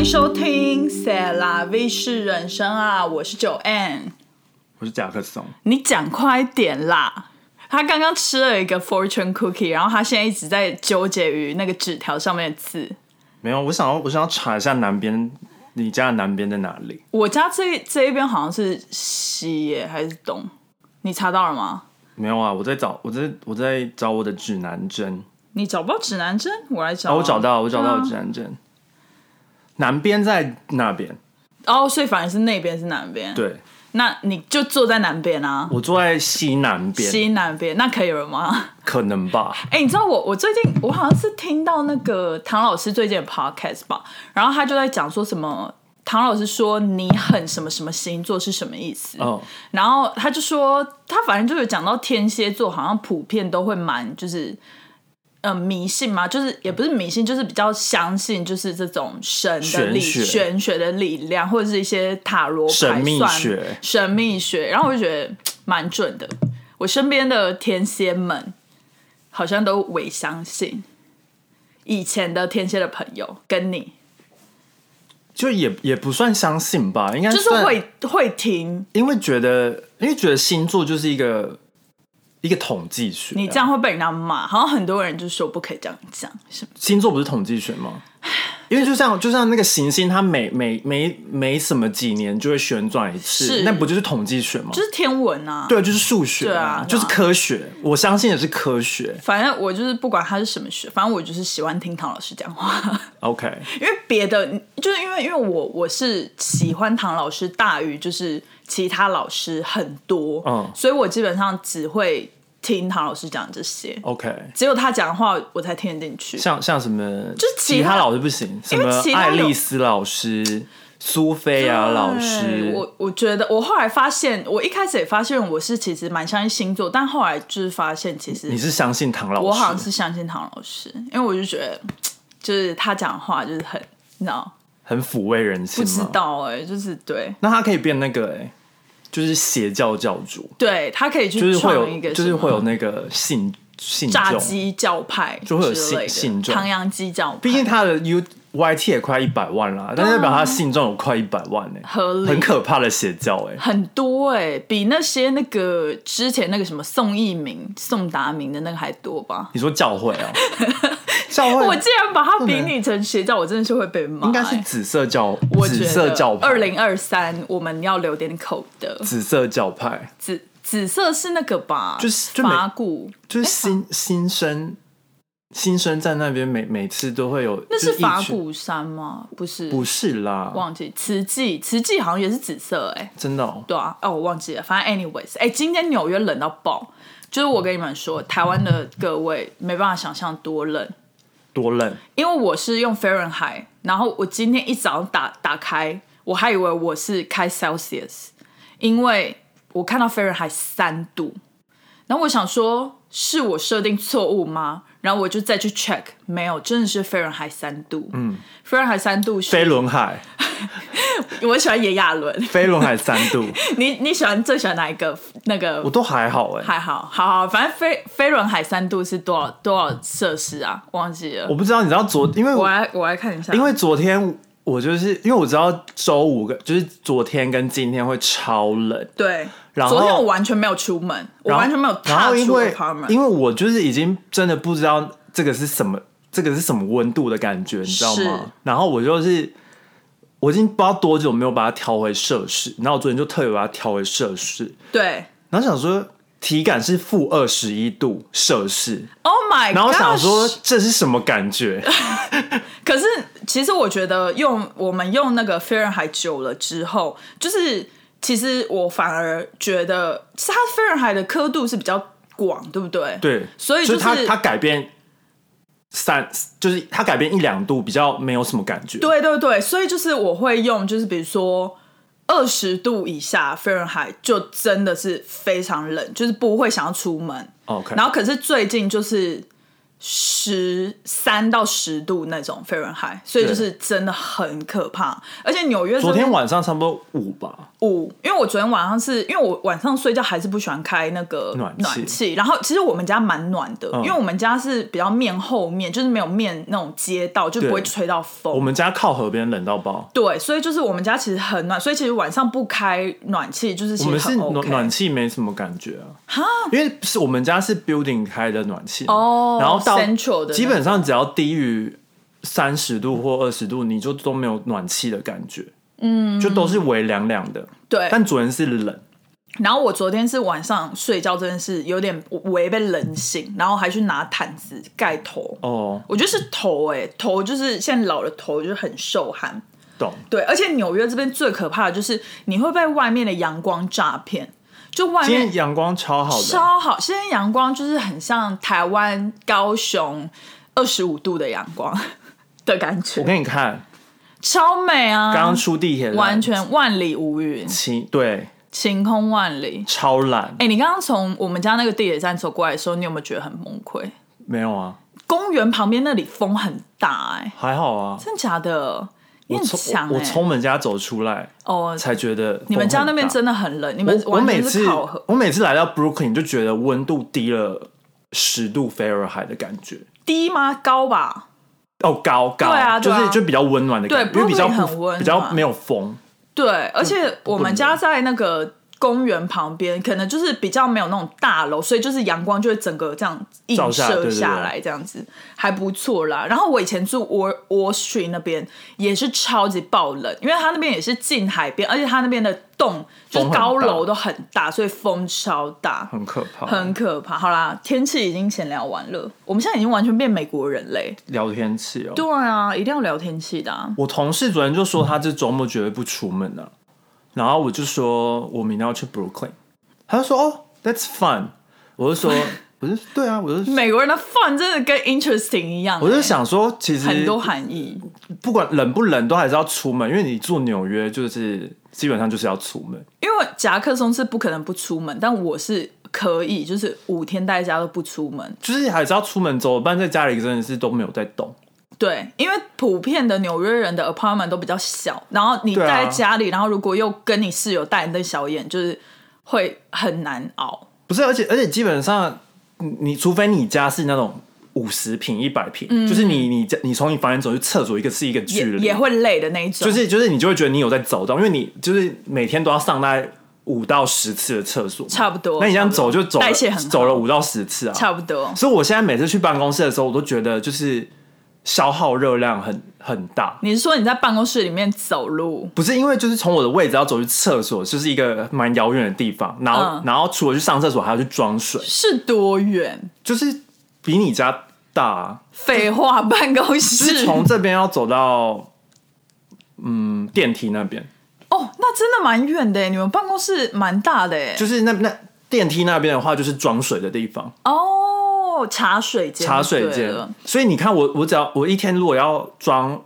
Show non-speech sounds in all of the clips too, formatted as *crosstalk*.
迎收听《塞拉 V 是人生》啊，我是九 N，我是贾克松。你讲快点啦！他刚刚吃了一个 fortune cookie，然后他现在一直在纠结于那个纸条上面的字。没有，我想要，我想要查一下南边，你家的南边在哪里？我家这这一边好像是西耶还是东？你查到了吗？没有啊，我在找，我在我在找我的指南针。你找不到指南针，我来找。哦，我找到，我找到对啊指南针。南边在那边，哦，所以反而是那边是南边。，对那你就坐在南边啊，我坐在西南边，西南边，那可以了吗？可能吧？哎、你知道我我最近我好像是听到那个唐老师最近的 podcast 吧，然后他就在讲说什么。唐老师说你很什么什么星座是什么意思？哦，然后他就说他反正就有讲到天蝎座好像普遍都会蛮就是。呃，迷信嘛，就是也不是迷信，就是比较相信，就是这种神的力、玄学玄学的力量，或者是一些塔罗牌神秘算学神秘学。然后我就觉得蛮准的。我身边的天蝎们好像都伪相信。以前的天蝎的朋友跟你，就也也不算相信吧，应该就是会会听，因为觉得，因为觉得星座就是一个一个统计学啊、你这样会被人家骂。好像很多人就说不可以这样讲，是吗？星座不是统计学吗？因为就像就像那个行星，它每每每每什么几年就会旋转一次，那不就是统计学吗？就是天文啊。对，就是数学、对啊就是科学。我相信的是科学。反正我就是不管它是什么学，反正我就是喜欢听唐老师讲话，OK，*laughs* 因为别的就是因为因为我我是喜欢唐老师大于就是其他老师很多，嗯所以我基本上只会听唐老师讲这些，OK，只有他讲的话我才听得进去。像像什么，就是其他老师不行，什么爱丽丝老师、苏菲亚老对师，我我觉得我后来发现，我一开始也发现我是其实蛮相信星座，但后来就是发现其实你是相信唐老师？我好像是相信唐老师，因为我就觉得 *tsk* 就是他讲话就是很，你知道很抚慰人心不知？道哎、就是对那他可以变那个哎、就是邪教教主，对，他可以去就是会有创一个，就是会有那个信信众。炸鸡教派就会有信信众唐扬鸡教派，毕竟他的 U Y T 也快一百万啦，但是代表他信众有快一百万呢、合理。很可怕的邪教哎、很多哎、比那些那个之前那个什么宋一鸣、宋达明的那个还多吧？你说教会啊？*laughs* 教会？我竟然把它比拟成邪教，我真的是会被骂、应该是欸。紫色教，紫色教派，二零二三我们要留点口德。紫色教派。紫紫色是那个吧？就是就没法鼓，就是新新生新生在那边每每次都会有，那是，法鼓山吗？不是，不是啦，忘记。慈济，慈济好像也是紫色哎、真的、哦，对啊，哦，我忘记了。反正 anyways，哎、今天纽约冷到爆，就是我跟你们说，台湾的各位没办法想象多冷，多冷，因为我是用 Fahrenheit，然后我今天一早上打打开，我还以为我是开 Celsius，因为我看到 Fahrenheit 三度，然后我想说是我设定错误吗？然后我就再去 check，没有，真的是 Fahrenheit 三度。嗯，Fahrenheit 三度是飞轮海，*laughs* 我喜欢炎亚纶，飞轮海三度，*laughs* 你你喜欢最喜欢哪一个？那个？我都还好哎、还好，好好，反正飞飞轮海三度是多少多少摄氏啊？忘记了。我，不知道，你知道昨因为我我来我来看一下，因为昨天我就是因为我知道周五跟就是昨天跟今天会超冷，对，然后昨天我完全没有出门，我完全没有然踏出因为我就是已经真的不知道这个是什么，这个是什么温度的感觉，你知道吗？然后我就是我已经不知道多久没有把它调回摄氏，然后我昨天就特别把它调回摄氏，对。然后想说体感是负二十一度摄氏，，Oh my，然后我想说这是什么感觉？*laughs* 可是其实我觉得用我们用那个 Fahrenheit 久了之后，就是其实我反而觉得，其实它 Fahrenheit 的刻度是比较广，对不对？，对，所以就是它它改变三，就是它改变一两度比较没有什么感觉。对对对，所以就是我会用，就是比如说二十度以下 Fahrenheit 就真的是非常冷，就是不会想要出门。，OK，然后可是最近就是十三到十度那种 Fahrenheit，所以就是真的很可怕。而且纽约昨天晚上差不多五吧，五，因为我昨天晚上是因为我晚上睡觉还是不喜欢开那个暖气。气，然后其实我们家蛮暖的，嗯。因为我们家是比较面后面，就是没有面那种街道，就不会吹到风。我们家靠河边冷到爆。对，所以就是我们家其实很暖，所以其实晚上不开暖气就是我们是其实很暖。暖气没什么感觉啊，哈？因为是我们家是 building 开的暖气哦然后基本上只要低于三十度或二十度，你就都没有暖气的感觉，嗯，就都是微凉凉的。对，但主人是冷，然后我昨天是晚上睡觉真的是有点微被冷醒，然后还去拿毯子盖头。哦，我觉得是头哎、头就是现在老了头就是很受寒。懂。对，而且纽约这边最可怕的就是你会被外面的阳光诈骗，就外今面天阳光超好的，超好，现在阳光就是很像台湾高雄二十五度的阳光 *laughs* 的感觉我，给你看，超美啊！刚刚出地铁完全万里无云，晴，对，晴空万里。超蓝，哎、你刚刚从我们家那个地铁站走过来的时候，你有没有觉得很崩溃？没有啊，公园旁边那里风很大、哎，还好啊。真假的？我从我我从我们家走出来哦，才觉得你们家那边。真的很冷，你们我每次我每次来到 Brooklyn 就觉得温度低了十度 Fahrenheit 的感觉。低吗？高吧？哦，高高，对啊就是就比较温暖的感觉，对因为比较不很温比较没有风。对，而且我们家在那个公园旁边，可能就是比较没有那种大楼，所以就是阳光就会整个这样映射下来，这样子还不错啦。然后我以前住 Wall Wall Street 那边也是超级爆冷，因为它那边也是近海边，而且它那边的洞就是高楼都很大，所以风超大。很可怕。很可怕。好啦，天气已经闲聊完了，我们现在已经完全变美国人嘞。聊天气哦。对啊，一定要聊天气的、啊。我同事昨天就说他这周末绝对不出门的、然后我就说我明天要去 Brooklyn，他就说哦，That's fun。我就说，*laughs* 我就对啊，我就 *laughs* 美国人的 fun 真的跟 interesting 一样、我就欸想说，其实很多含义。不管冷不冷，都还是要出门，因为你住纽约就是基本上就是要出门。因为夹克松是不可能不出门，但我是可以，就是五天待在家都不出门。就是还是要出门走，不然在家里真的是都没有在动。对，因为普遍的纽约人的 apartment 都比较小，然后你在家里，然后如果又跟你室友戴那小眼，就是会很难熬。不是，而且而且基本上，你你除非你家是那种五十平、一百平，就是你你家你从你房间走去厕所一个是一个距离，也也会累的那一种。就是就是你就会觉得你有在走动，因为你就是每天都要上大概五到十次的厕所，差不多。那你这样走就走代谢很走了五到十次啊，差不多。所以我现在每次去办公室的时候，我都觉得就是消耗热量很很大。你是说你在办公室里面走路？不是因为就是从我的位置要走去厕所，就是一个蛮遥远的地方，然后、嗯然后除了去上厕所，还要去装水，是多远？就是比你家大、啊，废话，办公就是室从这边要走到嗯电梯那边，哦，那真的蛮远的。你们办公室蛮大的。就是那那电梯那边的话，就是装水的地方，哦，茶水间，茶水间。所以你看我我只要我一天如果要装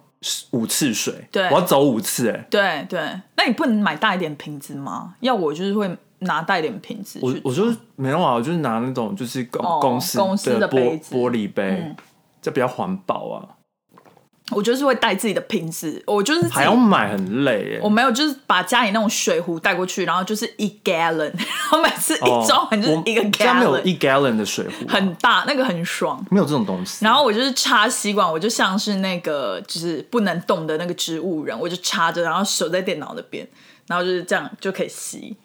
五次水，对。我要走五次、哎，对对，那你不能买大一点瓶子吗？要我就是会拿大一点瓶子我我就是没有啊，我就是拿那种就是公、哦公司公司的杯玻子。嗯玻璃杯，这比较环保啊，我就是会带自己的瓶子，我就是还要买很累耶、我没有，就是把家里那种水壶带过去，然后就是一 gallon，*laughs* 然后每次一装完就是一个家没有 gallon，一 gallon 的水壶啊、很大，那个很爽。没有这种东西。然后我就是插吸管，我就像是那个就是不能动的那个植物人，我就插着，然后手在电脑那边，然后就是这样就可以吸。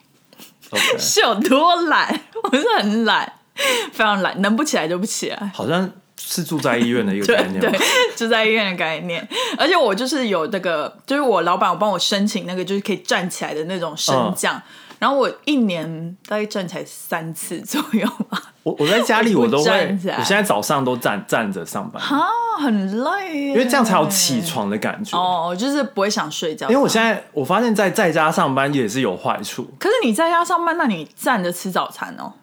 *laughs* 是有多懒？*laughs* 我是很懒，非常懒，能不起来就不起来。好像是住在医院的一个 *laughs* 概念吧对，住在医院的概念。而且我就是有那个，就是我老板有帮我申请那个，就是可以站起来的那种升降。嗯然后我一年大概站起来三次左右吧，我我在家里 *laughs* 我都站起来我现在早上都站站着上班，啊，很累耶，因为这样才有起床的感觉。哦，就是不会想睡觉。因为我现在我发现，在在家上班也是有坏处。可是你在家上班，那你站着吃早餐哦。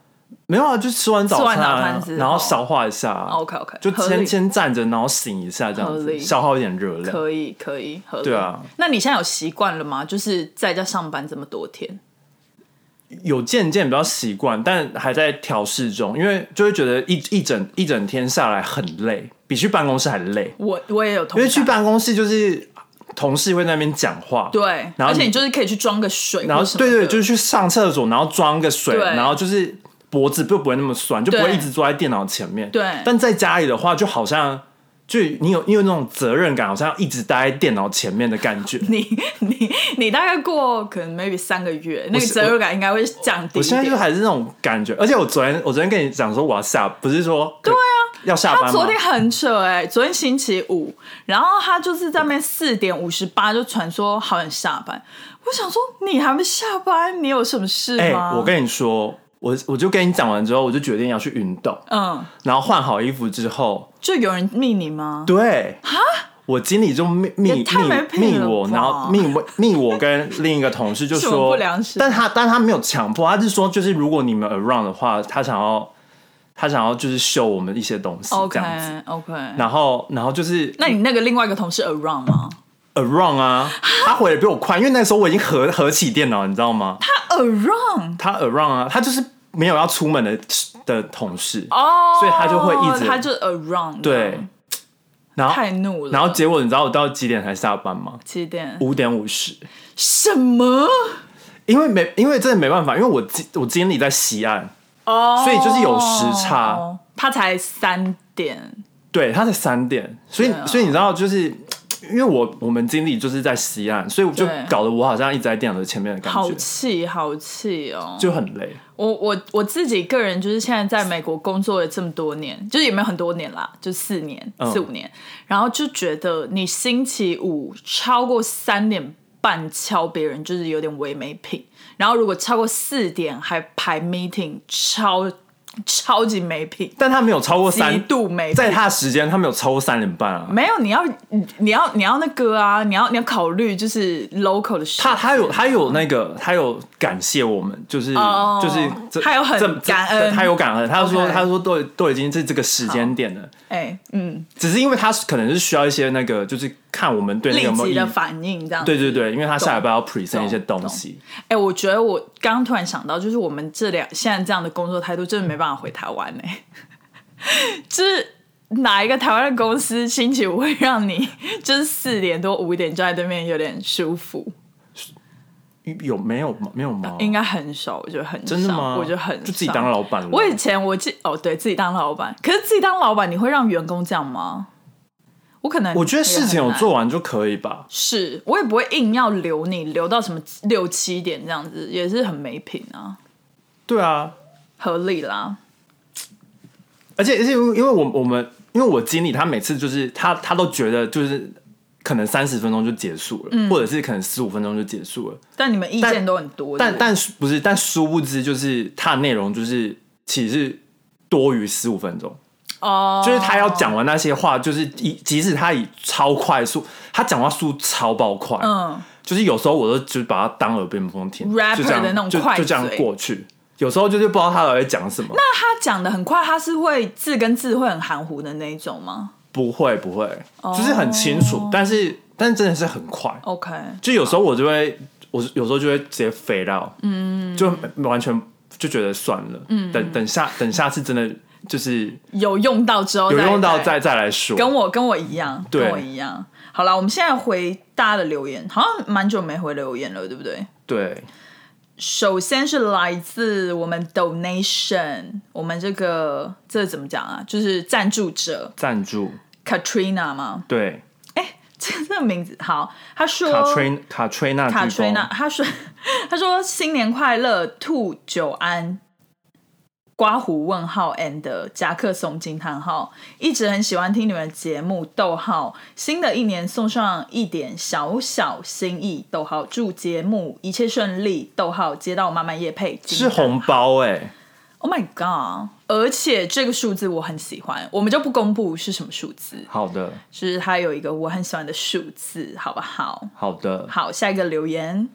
没有啊，就吃完早餐啊，早餐然后消化一下啊。OK，OK，就先先站着，然后醒一下，这样子消耗一点热量。可以，可以，合理。对啊，那你现在有习惯了吗？就是在家上班这么多天，有渐渐比较习惯，但还在调试中，因为就会觉得一一整一整天下来很累，比去办公室还累。我我也有同感，因为去办公室就是同事会在那边讲话，对，然后而且你就是可以去装个水然后对对，就是去上厕所，然后装个水，然后就是脖子就不会那么酸，就不会一直坐在电脑前面。对但在家里的话，就好像就你有你有那种责任感，好像要一直待在电脑前面的感觉。*laughs* 你你你大概过可能 maybe 三个月，那个责任感应该会降低一我现在就。还是那种感觉，而且我昨天我昨天跟你讲说我要下，不是说对啊要下班吗？他昨天很扯哎、昨天星期五，然后他就是在那边四点五十八就传说好想下班。我想说你还没下班，你有什么事哎、吗？我跟你说，我我就跟你讲完之后，我就决定要去运动，嗯，然后换好衣服之后，就有人密你吗？对，我经理就密密密密我，然后密我密我跟另一个同事就说 *laughs* 不良示但他但他没有强迫，他是说就是如果你们 around 的话，他想要他想要就是秀我们一些东西这 OK 样子，OK，然后然后就是那你那个另外一个同事 around 吗？around 啊，他回的比我快，因为那时候我已经合合起电脑，你知道吗？他 around 他 around 啊，他就是没有要出门的的同事，哦，所以他就会一直他就 around 对，然后太怒了。然后结果你知道我到几点才下班吗？几点？五点五十。什么？因为没，因为真的没办法，因为我经我经理在西岸，哦，所以就是有时差。他才三点，对，他才三点，所以、所以你知道，就是因为我我们经理就是在西岸，所以我就搞得我好像一直在电脑的前面的感觉好觉，气，好气哦！就很累。我我我自己个人就是现在在美国工作了这么多年，就是也没有很多年啦，就四年、嗯四五年，然后就觉得你星期五超过三点半敲别人，就是有点违没品。然后如果超过四点还排 meeting，超超级没品，但他没有超过极三，度没品。在他的时间他没有超过三点半啊。没有，你要你你要你要那个啊，你要你要考虑就是 local 的时他。他有他有那个他有感谢我们，就是、哦就是这他有很感恩。他有感恩，他说他说都都已经是这个时间点了，哎、嗯，只是因为他可能是需要一些那个，就是看我们对那个有没有意立即的反应这样子。对对对，因为他下礼拜要 present 一些东西，哎、我觉得我刚刚突然想到，就是我们这两现在这样的工作态度，真的没办法回台湾呢、*laughs* 就是哪一个台湾的公司星期五会让你 *laughs* 就是四点多五点就在对面有点舒服？有没有吗？没有吗？应该很少，我觉得很少。真的吗？我觉得很就自己少当老板了。我以前我记哦，对自己当老板，可是自己当老板，你会让员工这样吗？我可能我觉得事情有做完就可以吧。是我也不会硬要留你，留到什么六七点这样子，也是很没品啊，对啊，合理啦。而且而且因为我我们因为我经理他每次就是他他都觉得就是可能三十分钟就结束了，嗯或者是可能十五分钟就结束了，但你们意见都很多，但但不是但殊不知就是他的内容就是其实是多于十五分钟。哦，就是他要讲完那些话，就是以即使他以超快速，他讲话速超爆快，嗯，就是有时候我都就是把他当耳边风听 Rapper 就这样的那种快就就这样过去。有时候就是不知道他到底在讲什么，那他讲的很快，他是会字跟字会很含糊的那一种吗？不会不会，哦。就是很清楚，但是但真的是很快。？OK，就有时候我就会，我有时候就会直接飞到，嗯，就完全就觉得算了，嗯，等等下等下次真的就是有用到之后有用到再再来说，跟我跟我一样，对跟我一样。好了，我们现在回大家的留言，好像蛮久没回留言了，对不对？对首先是来自我们 donation，我们这个这怎么讲啊？就是赞助者赞助，Katrina 吗？对这这个名字好，他说卡吹卡吹娜卡吹娜，他说 *laughs* 他说新年快乐，兔九安。刮胡问号 and 夹克松惊叹号，一直很喜欢听你们的节目。逗号，新的一年送上一点小小心意。逗号，祝节目一切顺利。逗号，接到慢慢夜配是红包哎、Oh my god！而且这个数字我很喜欢，我们就不公布是什么数字，好的就是它有一个我很喜欢的数字，好不好？好的，好，下一个留言，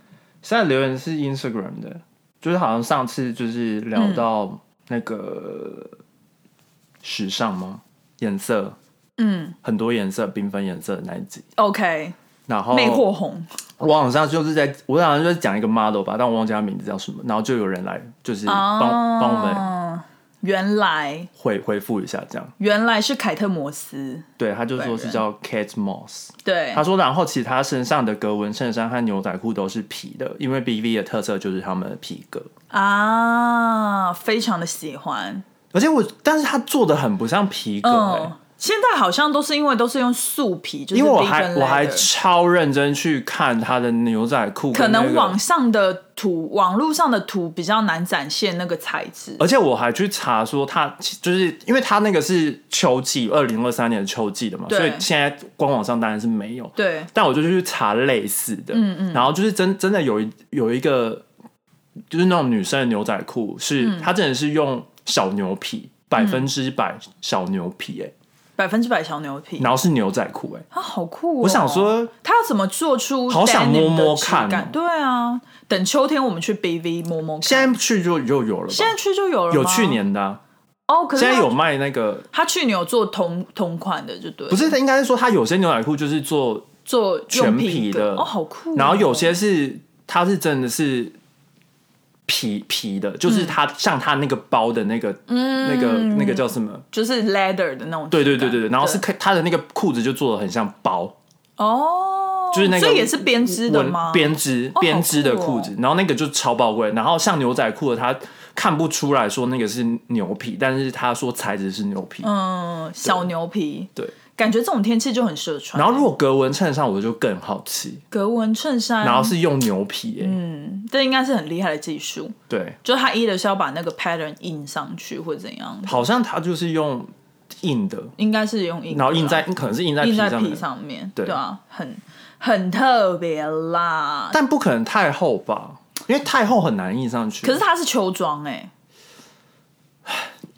现在留言是 Instagram 的，就是好像上次就是聊到那个时尚吗？颜色，嗯很多颜色，缤纷颜色的那一集。，OK，然后魅惑红，我好像就是在我好像就是讲一个 model 吧，但我忘记他名字叫什么，然后就有人来就是帮帮我们哦，原来回回复一下，这样。原来是凯特摩斯，对，他就说是叫 Kate Moss。对他，说，然后其实他身上的格纹衬衫和牛仔裤都是皮的，因为 BV 的特色就是他们的皮革。啊，非常的喜欢，而且我，但是他做的很不像皮革、欸，嗯，现在好像都是因为都是用素皮，就是因为我还我还超认真去看他的牛仔裤、可能网网上的图，网络上的图比较难展现那个材质。而且我还去查说他就是因为他那个是秋季，二零二三年的秋季的嘛，所以现在官网上当然是没有。对，但我就去查类似的，嗯嗯，然后就是真真的有一有一个就是那种女生的牛仔裤，是、嗯。它真的是用小牛皮，百分之百小牛皮、欸，百分之百小牛皮，然后是牛仔裤，哎，它，好酷、哦！我想，说，它要怎么做出好想摸摸看哦。感。对啊，等秋天我们去 BV 摸摸看。现在去就就有了吧，现在去就有了有去年的啊、哦，可是现在有卖那个，他去年有做同同款的，就对，不是，应该是说他有些牛仔裤就是做，做全皮皮的。哦，好酷哦、然后有些是它是真的是皮皮的，就是它像它那个包的那个，嗯那个那个叫什么？就是 leather 的那种，对对对对对，然后是可它的那个裤子就做的很像包，哦，就是那个这也是编织的吗？编织哦编织的裤子，然后那个就超宝贵。然后像牛仔裤的，它看不出来说那个是牛皮，但是他说材质是牛皮。嗯，小牛皮，对，感觉这种天气就很适合穿。然后如果格纹衬衫，我就更好奇，格纹衬衫，然后是用牛皮、欸，嗯，这应该是很厉害的技术，对，就他一的是要把那个 pattern 印上去或者怎样，好像它就是用印的，应该是用印的，然后印在可能是印在印在皮皮上面，上面，对啊，很很特别啦。但不可能太厚吧？因为太厚很难印上去。可是它是秋装哎、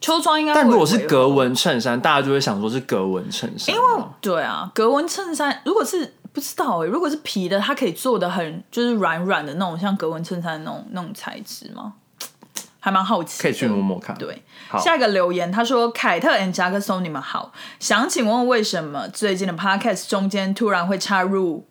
秋装应该但如果是格纹衬衫，大家就会想说是格纹衬衫，因为对啊，格纹衬衫如果是不知道哎、如果是皮的，它可以做的很就是软软的那种，像格纹衬衫那种那种材质吗？还蛮好奇，可以去摸摸看。对，下一个留言他说：“凯特 and 夹克松，你们好，想请问为什么最近的 podcast 中间突然会插入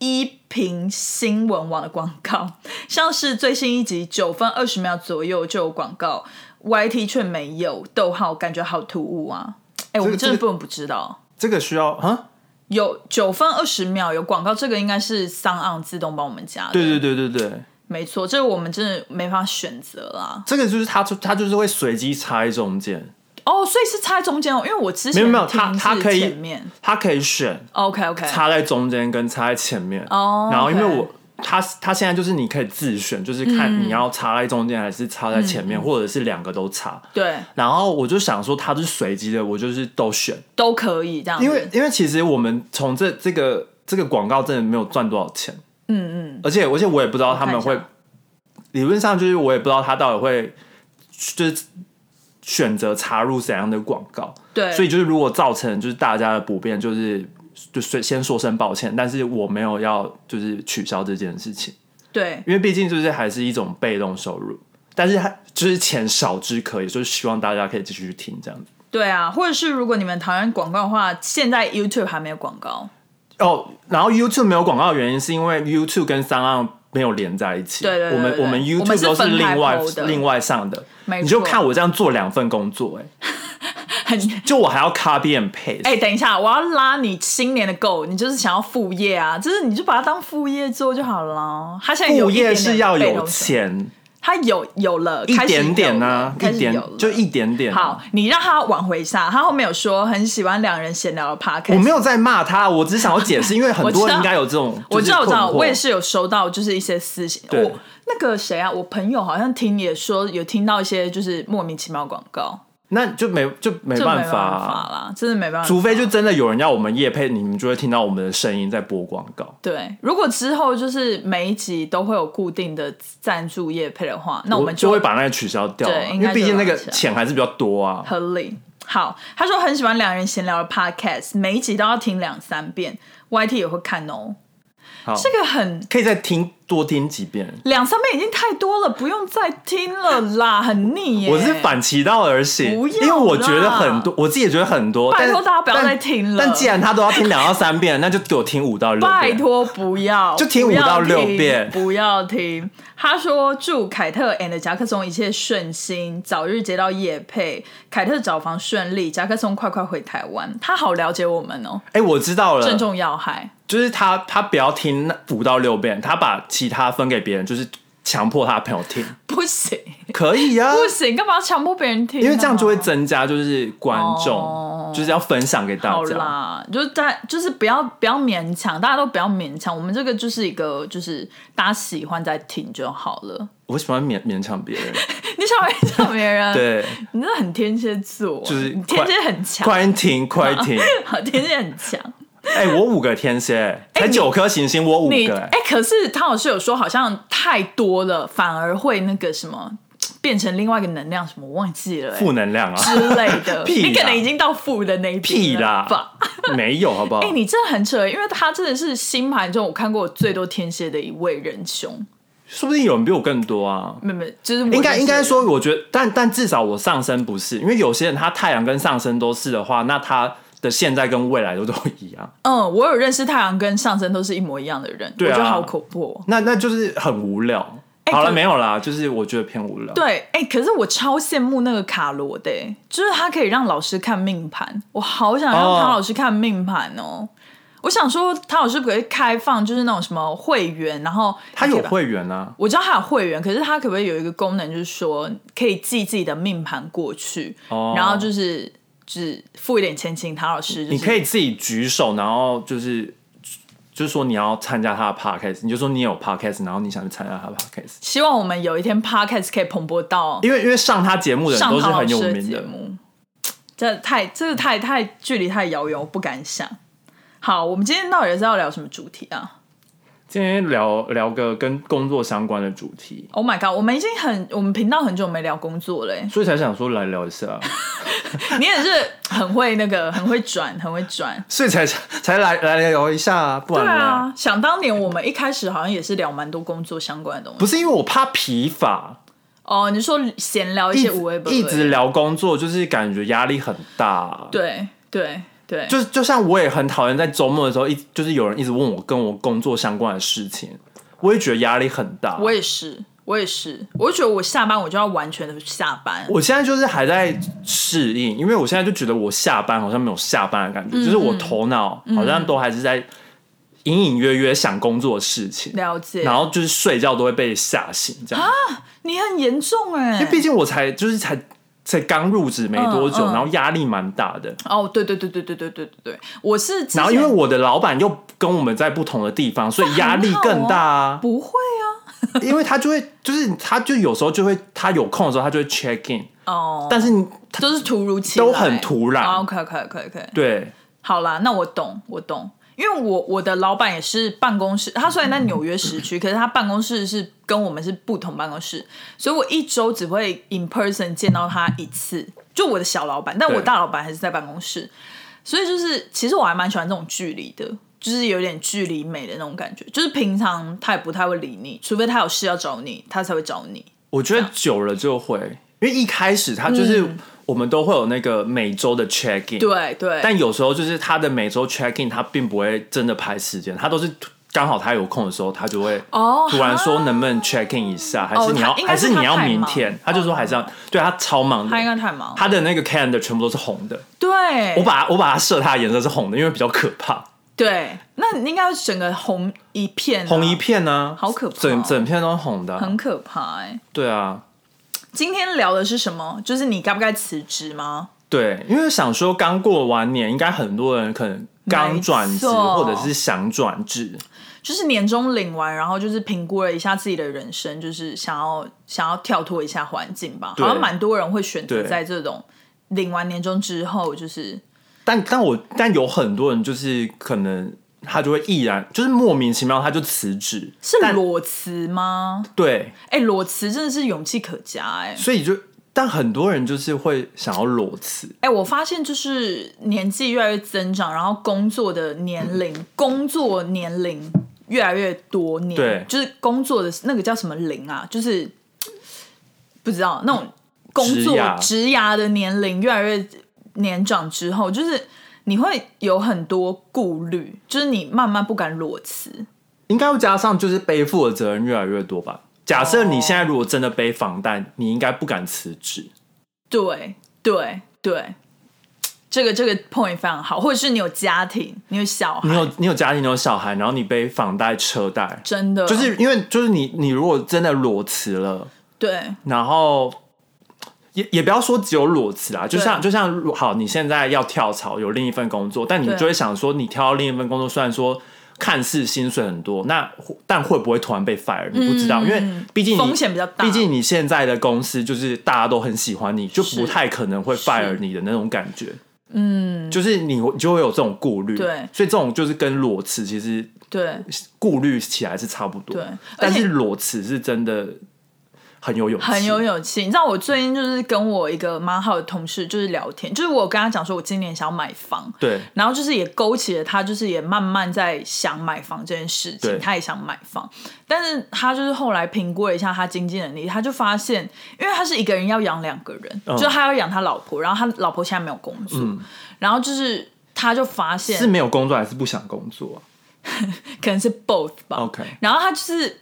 一平新闻网的广告？像是最新一集九分二十秒左右就有广告，YT 却没有，逗号，感觉好突兀啊！哎、我们这个真的不能不知道。”这个需要啊？有九分二十秒有广告，这个应该是商岸自动帮我们加的。对对对对对，没错，这个我们真的没法选择啦。这个就是它，它就是会随机插在中间，哦，所以是插在中间哦，因为我之前没有没有它它可以前面。它可以选 OK OK，插在中间跟插在前面。哦然后因为我它它现在就是你可以自选，就是看你要插在中间还是插在前面，或者是两个都插。对。然后我就想说它是随机的，我就是都选，都可以这样。因为因为其实我们从这这个这个广告真的没有赚多少钱，嗯嗯，而且而且我也不知道他们会理论上就是我也不知道他到底会就是选择插入怎样的广告，对，所以就是如果造成就是大家的不便，就是就先先说声抱歉，但是我没有要就是取消这件事情，对因为毕竟就是还是一种被动收入，但是还就是钱少之可以，就是希望大家可以继续听这样子。对啊，或者是如果你们讨厌广告的话，现在 YouTube 还没有广告。哦，然后 YouTube 没有广告的原因是因为 YouTube 跟三岸没有连在一起，对对对对我们我们我们 YouTube 都是另外另外上的，你就看我这样做两份工作、哎，*laughs* 很 *laughs* 就我还要 copy and paste，哎、等一下，我要拉你新年的 goal，你就是想要副业啊，就是你就把它当副业做就好了。他现在有副业是要有钱，他有有了，一点点了呢、一点就一点点。好，，你让他挽回一下。他后面有说很喜欢两人闲聊的 podcast，我没有在骂他，我只是想要解释，因为很多人应该有这种，*laughs* 我知道，我知道，我也是有收到，就是一些私信。对我那个谁啊，我朋友好像听也说有听到一些就是莫名其妙的广告，那就没就没办办法啊、啦，真的没办法。除非就真的有人要我们夜配，你们就会听到我们的声音在播广告。对，如果之后就是每一集都会有固定的赞助夜配的话，那我们就会把那个取消掉对应该为毕竟那个钱还是比较多啊。合理。好，他说很喜欢两人闲聊的 podcast，每一集都要听两三遍，YT 也会看哦。好，这个很可以再听多听几遍。两三遍已经太多了，不用再听了啦，*laughs* 很腻耶。我是反其道而行，不因为我觉得很多，我自己也觉得很多。拜托大家不要再听了但既然他都要听两到三遍，*laughs* 那就给我听五到六遍。拜托不要，就听五到六遍不要听。他说祝凯特 and 夹克松一切顺心，早日接到叶配，凯特找房顺利，夹克松快快回台湾。他好了解我们哦，哎、我知道了，正中要害。就是他他不要听那五到六遍，他把其他分给别人，就是强迫他的朋友听，不行可以啊，不行，干嘛要强迫别人听啊？因为这样就会增加就是观众，哦就是要分享给大好家。啦，就是大就是不要不要勉强，大家都不要勉强。我们这个就是一个就是大家喜欢在听就好了。我喜欢勉勉强别人，*laughs* 你喜欢勉强别人，*laughs* 对，你真的很天蝎座，就是天蝎很强，快听快听。*laughs* 好，天蝎很强。哎、我五个天蝎，才九颗行星，我五你个、哎、可是汤老师有说，好像太多了，反而会那个什么，变成另外一个能量，什么我忘记了、哎负能量啊，之类的。*laughs* 屁你可能已经到负的那一屁边了啦吧？没有好不好？哎、你真的很扯，因为他真的是星盘中我看过最多天蝎的一位仁兄。说不定有人比我更多啊。没有没，就是我应该应该说，我觉得，但但至少我上升不是，因为有些人他太阳跟上升都是的话，那他的现在跟未来都 *laughs* 都一样，嗯，我有认识太阳跟上升都是一模一样的人，我觉得好恐怖哦。那那就是很无聊。好了，没有啦，就是我觉得偏无聊。对，哎、可是我超羡慕那个卡罗的、哎就是他可以让老师看命盘，我好想让哦唐老师看命盘哦。我想说，唐老师可不开放，就是那种什么会员，然后他有会员啊，我知道他有会员，可是他可不可以有一个功能，就是说可以寄自己的命盘过去，哦然后就是只付一点钱请唐老师、就是，你可以自己举手，然后就是就是说你要参加他的 podcast，你就说你有 podcast，然后你想去参加他的 podcast，希望我们有一天 podcast 可以蓬勃到因为因为上他节目的人都是很有名的。节目，这太这个太太距离太遥远，我不敢想。好，我们今天到底是要聊什么主题啊今天聊聊个跟工作相关的主题，？Oh my god，我们已经很我们频道很久没聊工作了欸，所以才想说来聊一下，*laughs* 你也是很会那个很会转，很会转。所以才才来来聊一下啊，不对然对？啊，想当年我们一开始好像也是聊蛮多工作相关的东西。不是因为我怕疲乏，哦，你说闲聊一一些无微不微直一直聊工作，就是感觉压力很大。，对对对，就就像我也很讨厌在周末的时候一就是有人一直问我跟我工作相关的事情，我也觉得压力很大。我也是，我也是，我就觉得我下班我就要完全的下班。我现在就是还在适应，因为我现在就觉得我下班好像没有下班的感嗯觉，就是我头脑好像都还是在隐隐约约想工作的事情，了解，然后就是睡觉都会被吓醒这样。你很严重哎、因为毕竟我才就是才才刚入职没多久，嗯嗯。然后压力蛮大的。哦，对对对对对对对对。对，我是然后因为我的老板又跟我们在不同的地方，所以压力更大啊。不会啊，*laughs* 因为他就会就是他就有时候就会他有空的时候他就会 check in，哦，但是你都是突如其来，都很突然。哦 OK OK OK OK，对。好啦，那我懂，我懂。因为我我的老板也是办公室，他虽然在纽约时区，可是他办公室是跟我们是不同办公室，所以我一周只会 in person 见到他一次，就我的小老板，但我大老板还是在办公室，所以就是其实我还蛮喜欢这种距离的，就是有点距离美的那种感觉，就是平常他也不太会理你，除非他有事要找你，他才会找你。我觉得久了就会，因为一开始他就是、我们都会有那个每周的 check in，嗯对对，但有时候就是他的每周 check in 他并不会真的排时间，他都是刚好他有空的时候，他就会哦突然说能不能 check in 一下，还是你要、还是你要明天，他就说还是要，对他超忙的，他应该太忙，他的那个 calendar 全部都是红的，对，我把我把它设它的颜色是红的，因为比较可怕，对，那你应该整个红一片啊、红一片呢、好可怕。哦整整片都是红的啊、很可怕哎、对啊，今天聊的是什么？就是你该不该辞职吗？对，因为想说刚过完年，应该很多人可能刚转职或者是想转职，就是年终领完，然后就是评估了一下自己的人生，就是想要想要跳脱一下环境吧。好像蛮多人会选择在这种领完年终之后，就是但但我但有很多人就是可能他就会毅然就是莫名其妙他就辞职，是裸辞吗？对，哎、裸辞真的是勇气可嘉哎、所以就但很多人就是会想要裸辞，哎、我发现就是年纪越来越增长，然后工作的年龄、工作年龄越来越多年，对。就是工作的那个叫什么龄啊，就是 *tsk* 不知道那种工作职涯。职涯的年龄越来越年长之后，就是你会有很多顾虑，就是你慢慢不敢裸辞。应该会加上就是背负的责任越来越多吧。假设你现在如果真的背房贷，你应该不敢辞职。对对对，这个这个 point 非常好，或者是你有家庭，你有小孩，你有你有家庭，你有小孩，然后你背房贷、车贷，真的就是因为就是你你如果真的裸辞了，对然后也也不要说只有裸辞啊，就像就像好，你现在要跳槽有另一份工作，但你就会想说，你挑到另一份工作，虽然说看似薪水很多，那但会不会突然被 fire？你不知道，因为毕竟风险比较大毕竟你现在的公司就是大家都很喜欢你，就不太可能会 fire 你的那种感觉。嗯，就是你你就会有这种顾虑，对所以这种就是跟裸辞其实对顾虑起来是差不多，对但是裸辞是真的很有勇气，很有勇气。你知道我最近就是跟我一个蛮好的同事就是聊天，就是我跟他讲说我今年想要买房，对。然后就是也勾起了他，就是也慢慢在想买房这件事对。情，他也想买房，但是他就是后来评估了一下他经济能力，他就发现，因为他是一个人要养两个人，嗯。就是他要养他老婆，然后他老婆现在没有工作，然后就是他就发现是没有工作还是不想工作啊、*laughs* 可能是 both 吧。OK 然后他就是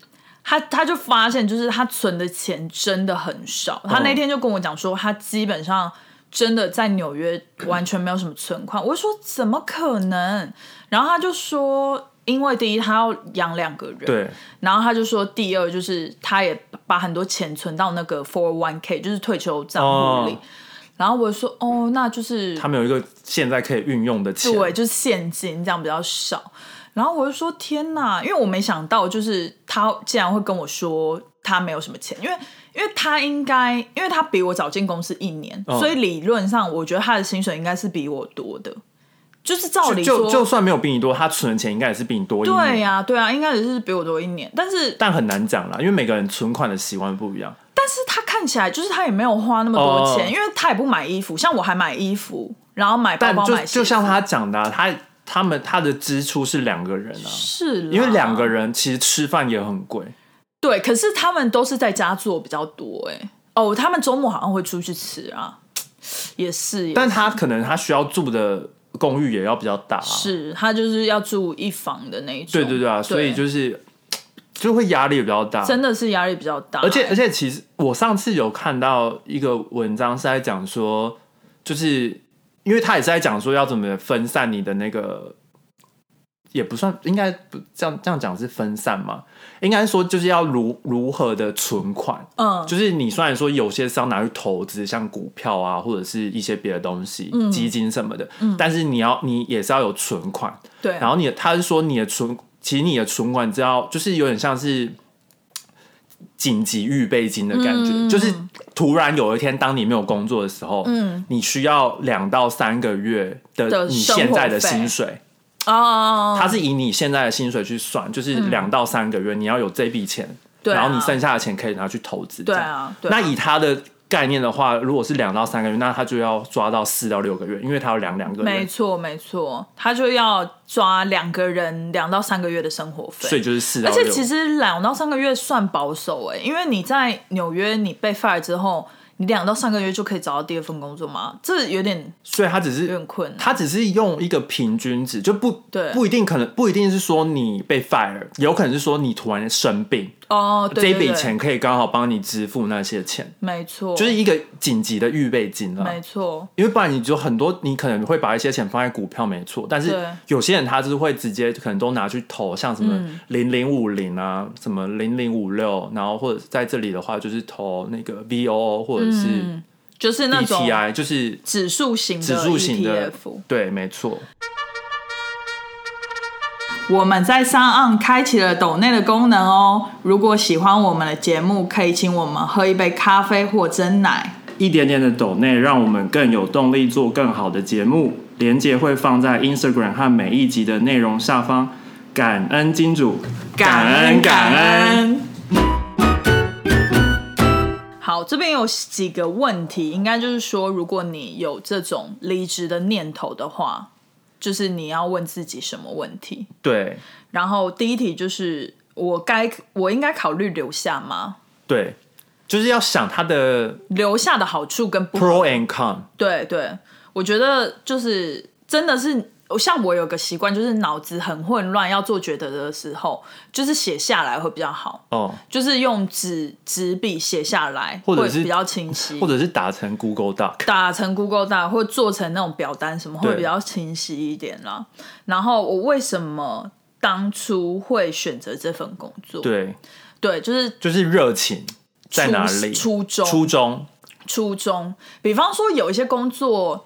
他他就发现，就是他存的钱真的很少。他那天就跟我讲说，他基本上真的在纽约完全没有什么存款。我就说怎么可能？然后他就说，因为第一他要养两个人，对，然后他就说，第二就是他也把很多钱存到那个 four one k，就是退休账户里。哦然后我就说，哦，那就是他们有一个现在可以运用的钱，对，就是现金这样比较少。然后我就说天哪，因为我没想到，就是他竟然会跟我说他没有什么钱，因为因为他应该，因为他比我早进公司一年，哦所以理论上我觉得他的薪水应该是比我多的。就是照理说，就就算没有比你多，他存的钱应该也是比你多一年。对呀、对啊，应该也是比我多一年。但是但很难讲啦，因为每个人存款的习惯不一样。但是他看起来就是他也没有花那么多钱，哦因为他也不买衣服，像我还买衣服，然后买包但就包买鞋就像他讲的啊、他他们他的支出是两个人啊，是，因为两个人其实吃饭也很贵。对，可是他们都是在家做比较多哎。哦，他们周末好像会出去吃啊，*tsk* 也是，也但他可能他需要住的公寓也要比较大、啊，是他就是要住一房的那一种。对对对啊，所以就是就会压力比较大。真的是压力比较大，而且而且，其实我上次有看到一个文章是在讲说，就是因为他也是在讲说要怎么分散你的那个，也不算应该不这样这样讲是分散嘛？应该说就是要如如何的存款，嗯，就是你虽然说有些是要拿去投资，像股票啊，或者是一些别的东西，嗯。基金什么的，但是你要你也是要有存款，对，然后你他是说你的存，其实你的存款只要就是有点像是紧急预备金的感觉，嗯。就是突然有一天当你没有工作的时候，嗯，你需要两到三个月的你现在的薪水，哦，它是以你现在的薪水去算，就是两到三个月你要有这笔钱，然后你剩下的钱可以拿去投资，对那以他的概念的话，如果是两到三个月，那他就要抓到四到六个月，因为他要两两个月，没错没错，他就要抓两个人两到三个月的生活费，所以就是四到六。而且其实两到三个月算保守哎、因为你在纽约你被 fire 之后，你两到三个月就可以找到第二份工作吗？这有点所以他只是有点困难。他只是用一个平均值，就不对不一定可能不一定是说你被 fire，有可能是说你突然生病，哦，对这一笔钱可以刚好帮你支付那些钱，没错，就是一个紧急的预备金了。没错，因为不然你就很多，你可能会把一些钱放在股票，没错，但是有些人他就是会直接可能都拿去投，像什么嗯零零五零啊，什么零零五六，然后或者在这里的话就是投那个 VOO 或者是就是嗯那种 ETI，就是指数型的 E 指数型的。对，没错。我们在上岸开启了抖内的功能哦。如果喜欢我们的节目，可以请我们喝一杯咖啡或蒸奶。一点点的抖内，让我们更有动力做更好的节目。连接会放在 Instagram 和每一集的内容下方。感恩金主，感恩感恩。好，这边有几个问题，应该就是说，如果你有这种离职的念头的话，就是你要问自己什么问题。对然后第一题就是我该我应该考虑留下吗？对，就是要想它的留下的好处跟 pro and con。对对，我觉得就是真的是，像我有个习惯，就是脑子很混乱，要做抉择的时候，就是写下来会比较好，哦，就是用纸纸笔写下来，或者是比较清晰，或者是打成 Google Doc。打成 Google Doc 或做成那种表单什么，会比较清晰一点啦。然后我为什么当初会选择这份工作？对，对，就是就是热情在哪里？初中初中，初中，比方说有一些工作，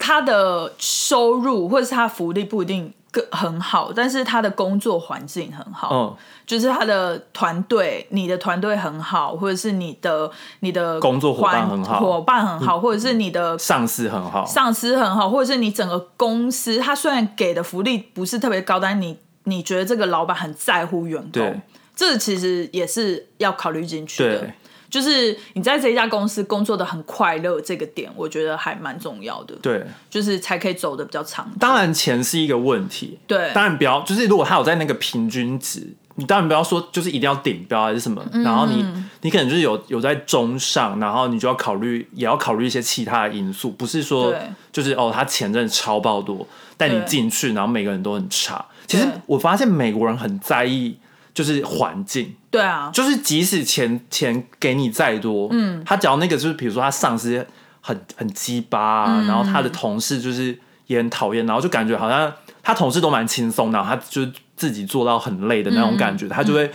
他的收入或者是他福利不一定更很好，但是他的工作环境很好，嗯，就是他的团队，你的团队很好，或者是你的你的工作伙伴很好。伙伴很好，或者是你的上司很好。上司很好，或者是你整个公司，他虽然给的福利不是特别高，但你你觉得这个老板很在乎员对。工，这其实也是要考虑进去的。对。就是你在这一家公司工作的很快乐，这个点我觉得还蛮重要的，对，就是才可以走的比较长。久。当然钱是一个问题，对。当然不要，就是如果他有在那个平均值，你当然不要说就是一定要顶标还是什么，嗯然后你你可能就是有有在中上，然后你就要考虑，也要考虑一些其他的因素，不是说就是哦他钱真的超爆多，但你对。进去然后每个人都很差。其实我发现美国人很在意就是环境，对啊，就是即使钱钱给你再多，嗯，他只要那个就是比如说他上司很很鸡巴啊，然后他的同事就是也很讨厌，然后就感觉好像他同事都蛮轻松的，然后他就自己做到很累的那种感觉，他就会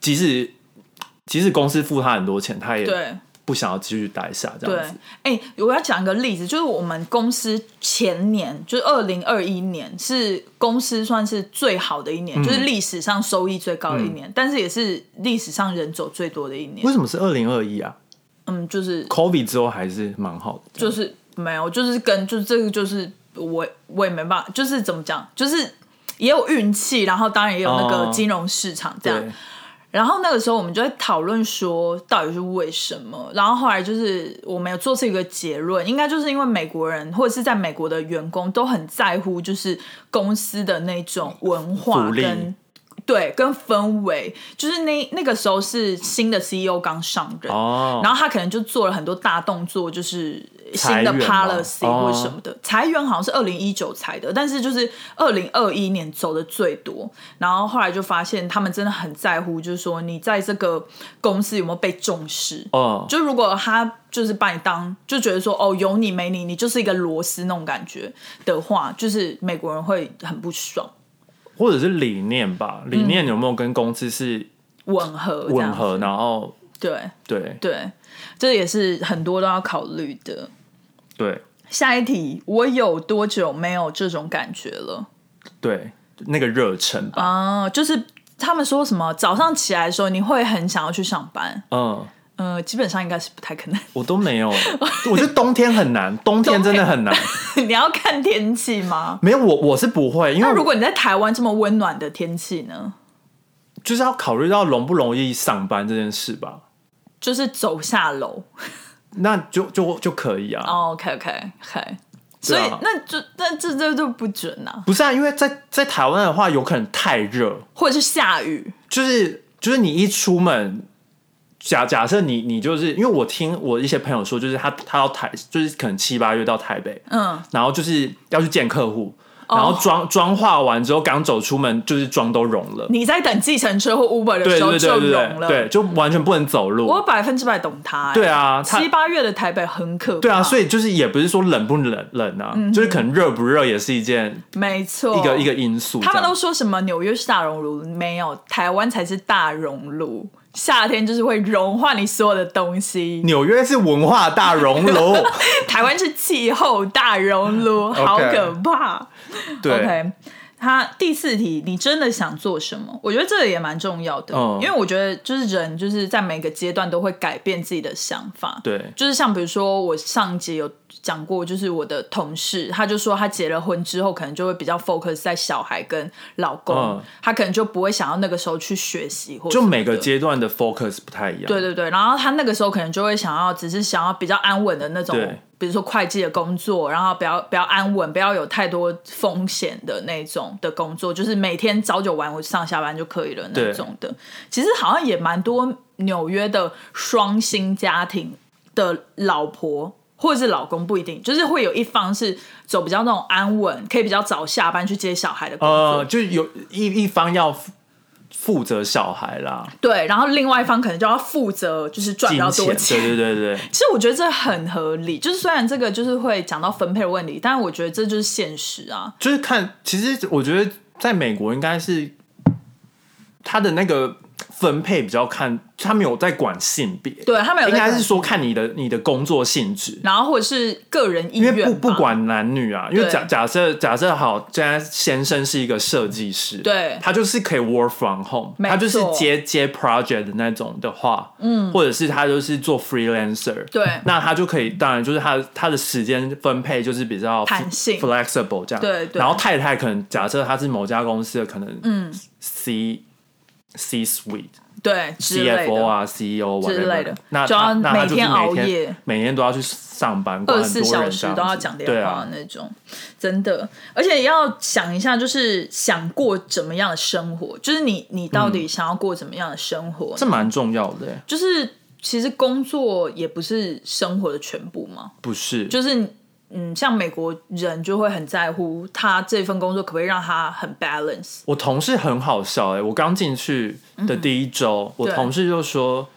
即使即使公司付他很多钱，他也对。不想要继续待下这样对子。，哎、我要讲一个例子，就是我们公司前年，就是二零二一年，是公司算是最好的一嗯年，就是历史上收益最高的一年，但是也是历史上人走最多的一年为。什么是二零二一啊嗯，就是？COVID 之后还是蛮好的，就是没有，就是跟就是这个就是我我也没办法，就是怎么讲，就是也有运气，然后当然也有那个哦金融市场这样。对，然后那个时候我们就在讨论说，到底是为什么？然后后来就是我们有做出一个结论，应该就是因为美国人或者是在美国的员工都很在乎，就是公司的那种文化跟对跟氛围。就是那那个时候是新的 CEO 刚上任，哦，然后他可能就做了很多大动作，就是新的 policy 哦或者什么的。裁员好像是二零一九裁的，但是就是二零二一年走的最多。然后后来就发现他们真的很在乎，就是说你在这个公司有没有被重视。哦，就如果他就是把你当就觉得说哦有你没你，你就是一个螺丝那种感觉的话，就是美国人会很不爽。或者是理念吧，理念有没有跟公司是吻合，吻合？然后对对对，这也是很多都要考虑的。对下一题，我有多久没有这种感觉了？对，那个热忱吧，啊、就是他们说什么早上起来的时候，你会很想要去上班。嗯。呃，基本上应该是不太可能。我都没有，*laughs* 我觉得冬天很难，冬天真的很难。*laughs* 你要看天气吗？没有我我是不会，因为那如果你在台湾这么温暖的天气呢？就是要考虑到容不容易上班这件事吧，就是走下楼。那就就就可以啊。哦、OK OK OK，所以、那就那这这就不准啊，不是啊，因为在在台湾的话，有可能太热，或者是下雨。就是就是你一出门。假假设你你就是因为我听我一些朋友说，就是他他到台就是可能七八月到台北，嗯，然后就是要去见客户，然后妆妆化完之后刚走出门，就是妆都融了。你在等计程车或 Uber 的对时候就融了。对对，就完全不能走路。我百分之百懂他、欸。对啊，七八月的台北很可怕。对啊，所以就是也不是说冷不冷冷啊，就是可能热不热也是一件没错，一个一个因素。他们都说什么纽约是大熔炉，没有，台湾才是大熔炉。夏天就是会融化你所有的东西，纽约是文化大熔炉，*laughs* 台湾是气候大熔炉，*laughs* 好可怕。对。OK，他第四题，你真的想做什么？我觉得这个也蛮重要的，嗯。因为我觉得就是人就是在每个阶段都会改变自己的想法。对。就是像比如说我上一节有讲过，就是我的同事，他就说他结了婚之后，可能就会比较 focus 在小孩跟老公，嗯。他可能就不会想要那个时候去学习或就每个阶段的 focus 不太一样。对对对，然后他那个时候可能就会想要，只是想要比较安稳的那种对，比比如说会计的工作，然后不要不要安稳，不要有太多风险的那种的工作，就是每天早九晚五上下班就可以了那种的。其实好像也蛮多纽约的双薪家庭的老婆或者是老公不一定，就是会有一方是走比较那种安稳，可以比较早下班去接小孩的工作。呃，就有一一方要负负责小孩啦，对，然后另外一方可能就要负责，就是赚比金较多钱，对对对对。*laughs* 其实我觉得这很合理，就是虽然这个就是会讲到分配的问题，但是我觉得这就是现实啊。就是看，其实我觉得在美国应该是他的那个分配比较看，他没有在管性别，对他们有应该是说看你的你的工作性质。然后或者是个人意因为愿吧不不管男女啊，因为对。假假设假设好，现在先生是一个设计师，对。他就是可以 work from home，没他就是接接 project 的那种的话，嗯，或者是他就是做 freelancer，对。那他就可以，当然就是他他的时间分配就是比较弹性。flexible 这样，对对。然后太太可能假设他是某家公司的可能，嗯，C C suite。对 CFO，啊，CEO 之类的。那就要每天熬夜。每天都要去上班，二十四小时都要讲电话那种，真的，而且要想一下，就是想过怎么样的生活，就是你你到底想要过怎么样的生活呢？这蛮重要的欸，就是其实工作也不是生活的全部嘛，不是？就是嗯，像美国人就会很在乎他这份工作可不可以让他很 balance。我同事很好笑哎、我刚进去的第一周，我同事就说，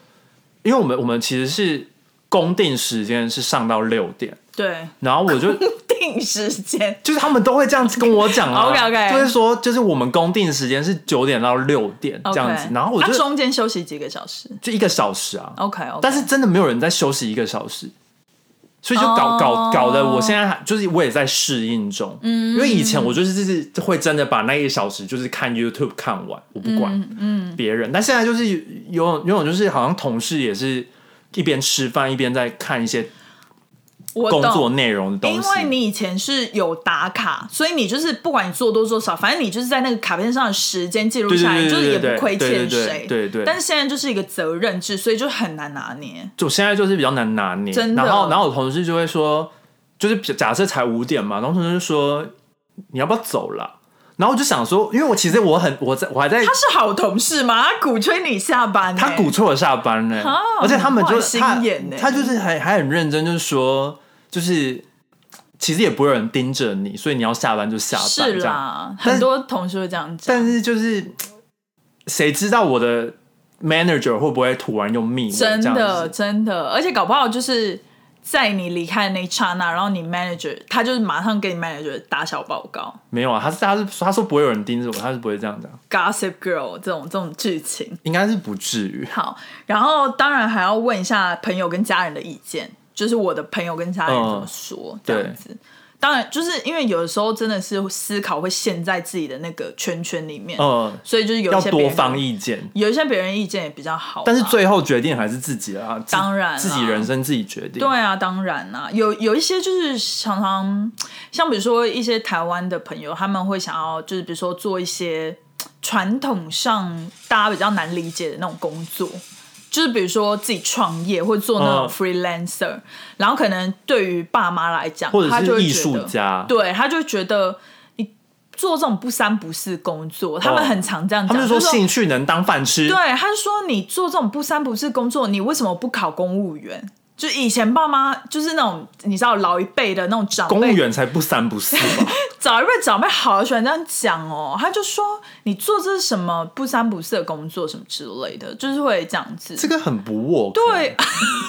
因为我们我们其实是公定时间是上到六点，对，然后我就定时间，*laughs* 就是他们都会这样子跟我讲啊 OK，OK。就是说就是我们公定时间是九点到六点这样子 OK 然后我就他中间休息几个小时？就一个小时啊，？OK OK，但是真的没有人在休息一个小时，所以就搞、哦。搞搞得我现在还就是我也在适应中，嗯，因为以前我就是就是会真的把那一小时就是看 YouTube 看完，我不管嗯别人，但现在就是有有有种就是好像同事也是一边吃饭一边在看一些工作内容的东西，因为你以前是有打卡，所以你就是不管你做多做少，反正你就是在那个卡片上的时间记录下来，就是也不亏欠谁。对对但是现在就是一个责任制，所以就很难拿捏。就现在就是比较难拿捏，真的然后然后我同事就会说，就是假设才五点嘛，然后同事就说你要不要走了？然后我就想说，因为我其实我很我在我还在他是好同事吗？他鼓吹你下班、欸，他鼓吹我下班呢、啊而且他们就很心他他就是还还很认真，就是说，就是其实也不会有人盯着你，所以你要下班就下班是。啦，很多同事会这样讲。但是就是谁知道我的 manager 会不会突然用密真的？真的，而且搞不好就是在你离开的那一刹那，然后你 manager 他就是马上给你 manager 打小报告没有啊，他是他是他说不会有人盯着我，他是不会这样讲，，Gossip Girl 这种这种剧情。应该是不至于。好，然后当然还要问一下朋友跟家人的意见，就是我的朋友跟家人怎么说、这样子。当然，就是因为有的时候真的是思考会陷在自己的那个圈圈里面，嗯，所以就是有要一些多方，意见，有一些别人意见也比较好。但是最后决定还是自己啊，当然啦自己人生自己决定。对啊，当然啊，有有一些就是常常像比如说一些台湾的朋友，他们会想要就是比如说做一些传统上大家比较难理解的那种工作。就是比如说自己创业或者做那种嗯。freelancer，、然后可能对于爸妈来讲，或者他就会是艺术家，对他就会觉得你做这种不三不四工作，他们很常这样讲，哦他们说兴趣能当饭吃，对，他就说你做这种不三不四工作，你为什么不考公务员？就以前爸妈就是那种你知道老一辈的那种长辈，公务员才不三不四吧？*laughs* 早一辈长辈好喜欢这样讲哦。他就说你做这是什么不三不四的工作什么之类的，就是会这样子。这个很不握。对，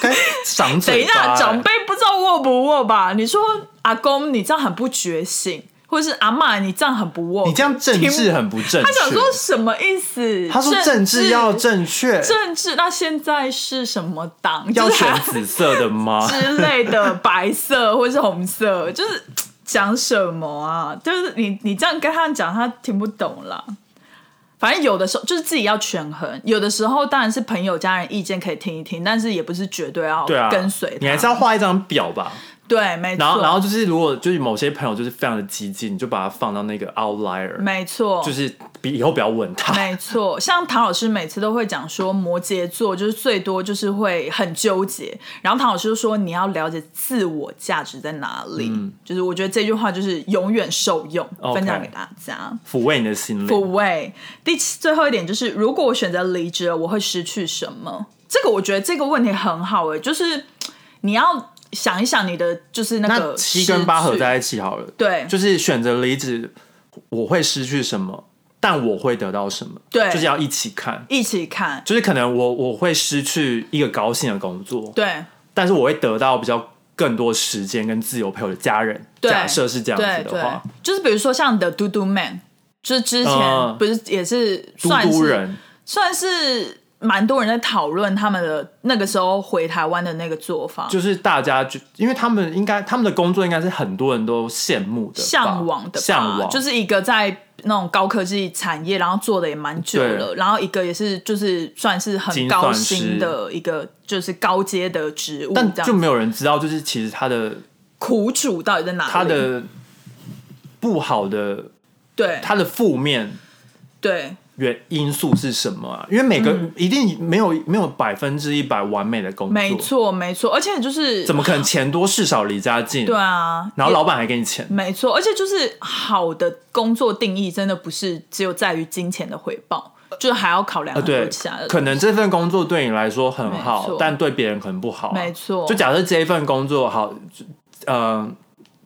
该长等嘴巴、*laughs* 一下，欸长辈不知道握不握吧？你说阿公你这样很不觉醒，或是阿妈你这样很不握，你这样政治很不正确。他想说什么意思？他说政治要正确，政治，那现在是什么党？要选紫色的吗？*laughs* 之类的，白色或是红色，就是讲什么啊？就是你你这样跟他讲，他听不懂啦。反正有的时候就是自己要权衡，有的时候当然是朋友、家人意见可以听一听，但是也不是绝对要跟随他。你还是要画一张表吧。对，没错。然后，然后就是如果就是某些朋友就是非常的激进，你就把它放到那个 outlier，没错，就是比以后比较稳他。没错，*laughs* 像唐老师每次都会讲说，摩羯座就是最多就是会很纠结。然后唐老师就说，你要了解自我价值在哪里。就是我觉得这句话就是永远受用，分享给大家。抚慰你的心灵。抚慰。第七最后一点就是，如果我选择离职了，我会失去什么？这个我觉得这个问题很好诶、就是你要想一想你的就是那那个七跟八合在一起好了，对。就是选择离职，我会失去什么，但我会得到什么，对。就是要一起看。一起看，就是可能我我会失去一个高兴的工作，对。但是我会得到比较更多时间跟自由陪我的家人。对。假设是这样子的话，，就是比如说像 The Do Do Man，就是之前嗯。不是也是嘟算是嘟人。算是蛮多人在讨论他们的那个时候回台湾的那个做法，就是大家就因为他们应该他们的工作应该是很多人都羡慕的、向往的，向往。就是一个在那种高科技产业，然后做的也蛮久了，然后一个也是就是算是很高薪的一个就是高阶的职务，但就没有人知道，就是其实他的苦楚到底在哪里？他的不好的对。他的负面对原因素是什么啊？因为每个、嗯。一定没有没有百分之一百完美的工作，没错没错，而且就是怎么可能钱多事少离家近？对啊，然后老板还给你钱，没错，而且就是好的工作定义真的不是只有在于金钱的回报，就是还要考量呃，很多对其他的，可能这份工作对你来说很好，但对别人可能不好。啊、没错。就假设这一份工作好，呃，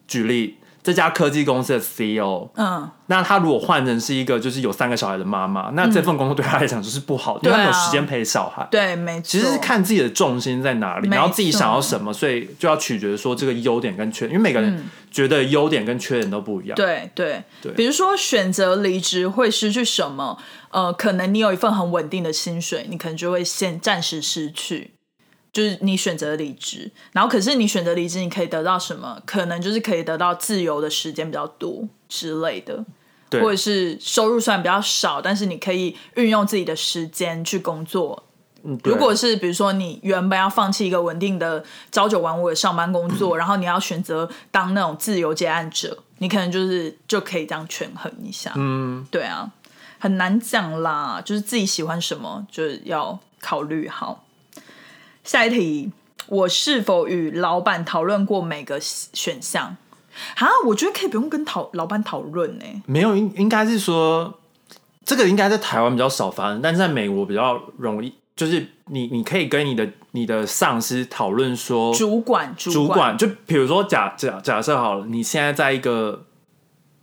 举例，这家科技公司的 CEO，嗯，那他如果换成是一个就是有三个小孩的妈妈，那这份工作对他来讲就是不好，因为他没有时间陪小孩。对，没错，其实是看自己的重心在哪里，然后自己想要什么，所以就要取决说这个优点跟缺点，因为每个人觉得优点跟缺点都不一样。对对比如说选择离职会失去什么？呃，可能你有一份很稳定的薪水，你可能就会先暂时失去。就是你选择离职，然后可是你选择离职，你可以得到什么？可能就是可以得到自由的时间比较多之类的，或者是收入虽然比较少，但是你可以运用自己的时间去工作。如果是比如说你原本要放弃一个稳定的朝九晚五的上班工作，然后你要选择当那种自由接案者，你可能就是就可以这样权衡一下。嗯，对啊，很难讲啦，就是自己喜欢什么，就是要考虑好。下一题，我是否与老板讨论过每个选项？啊，我觉得可以不用跟讨老板讨论呢。没有应应该是说，这个应该在台湾比较少发生，但是在美国比较容易。就是你你可以跟你的你的上司讨论说，主管，主管就比如说假假假设好了，你现在在一个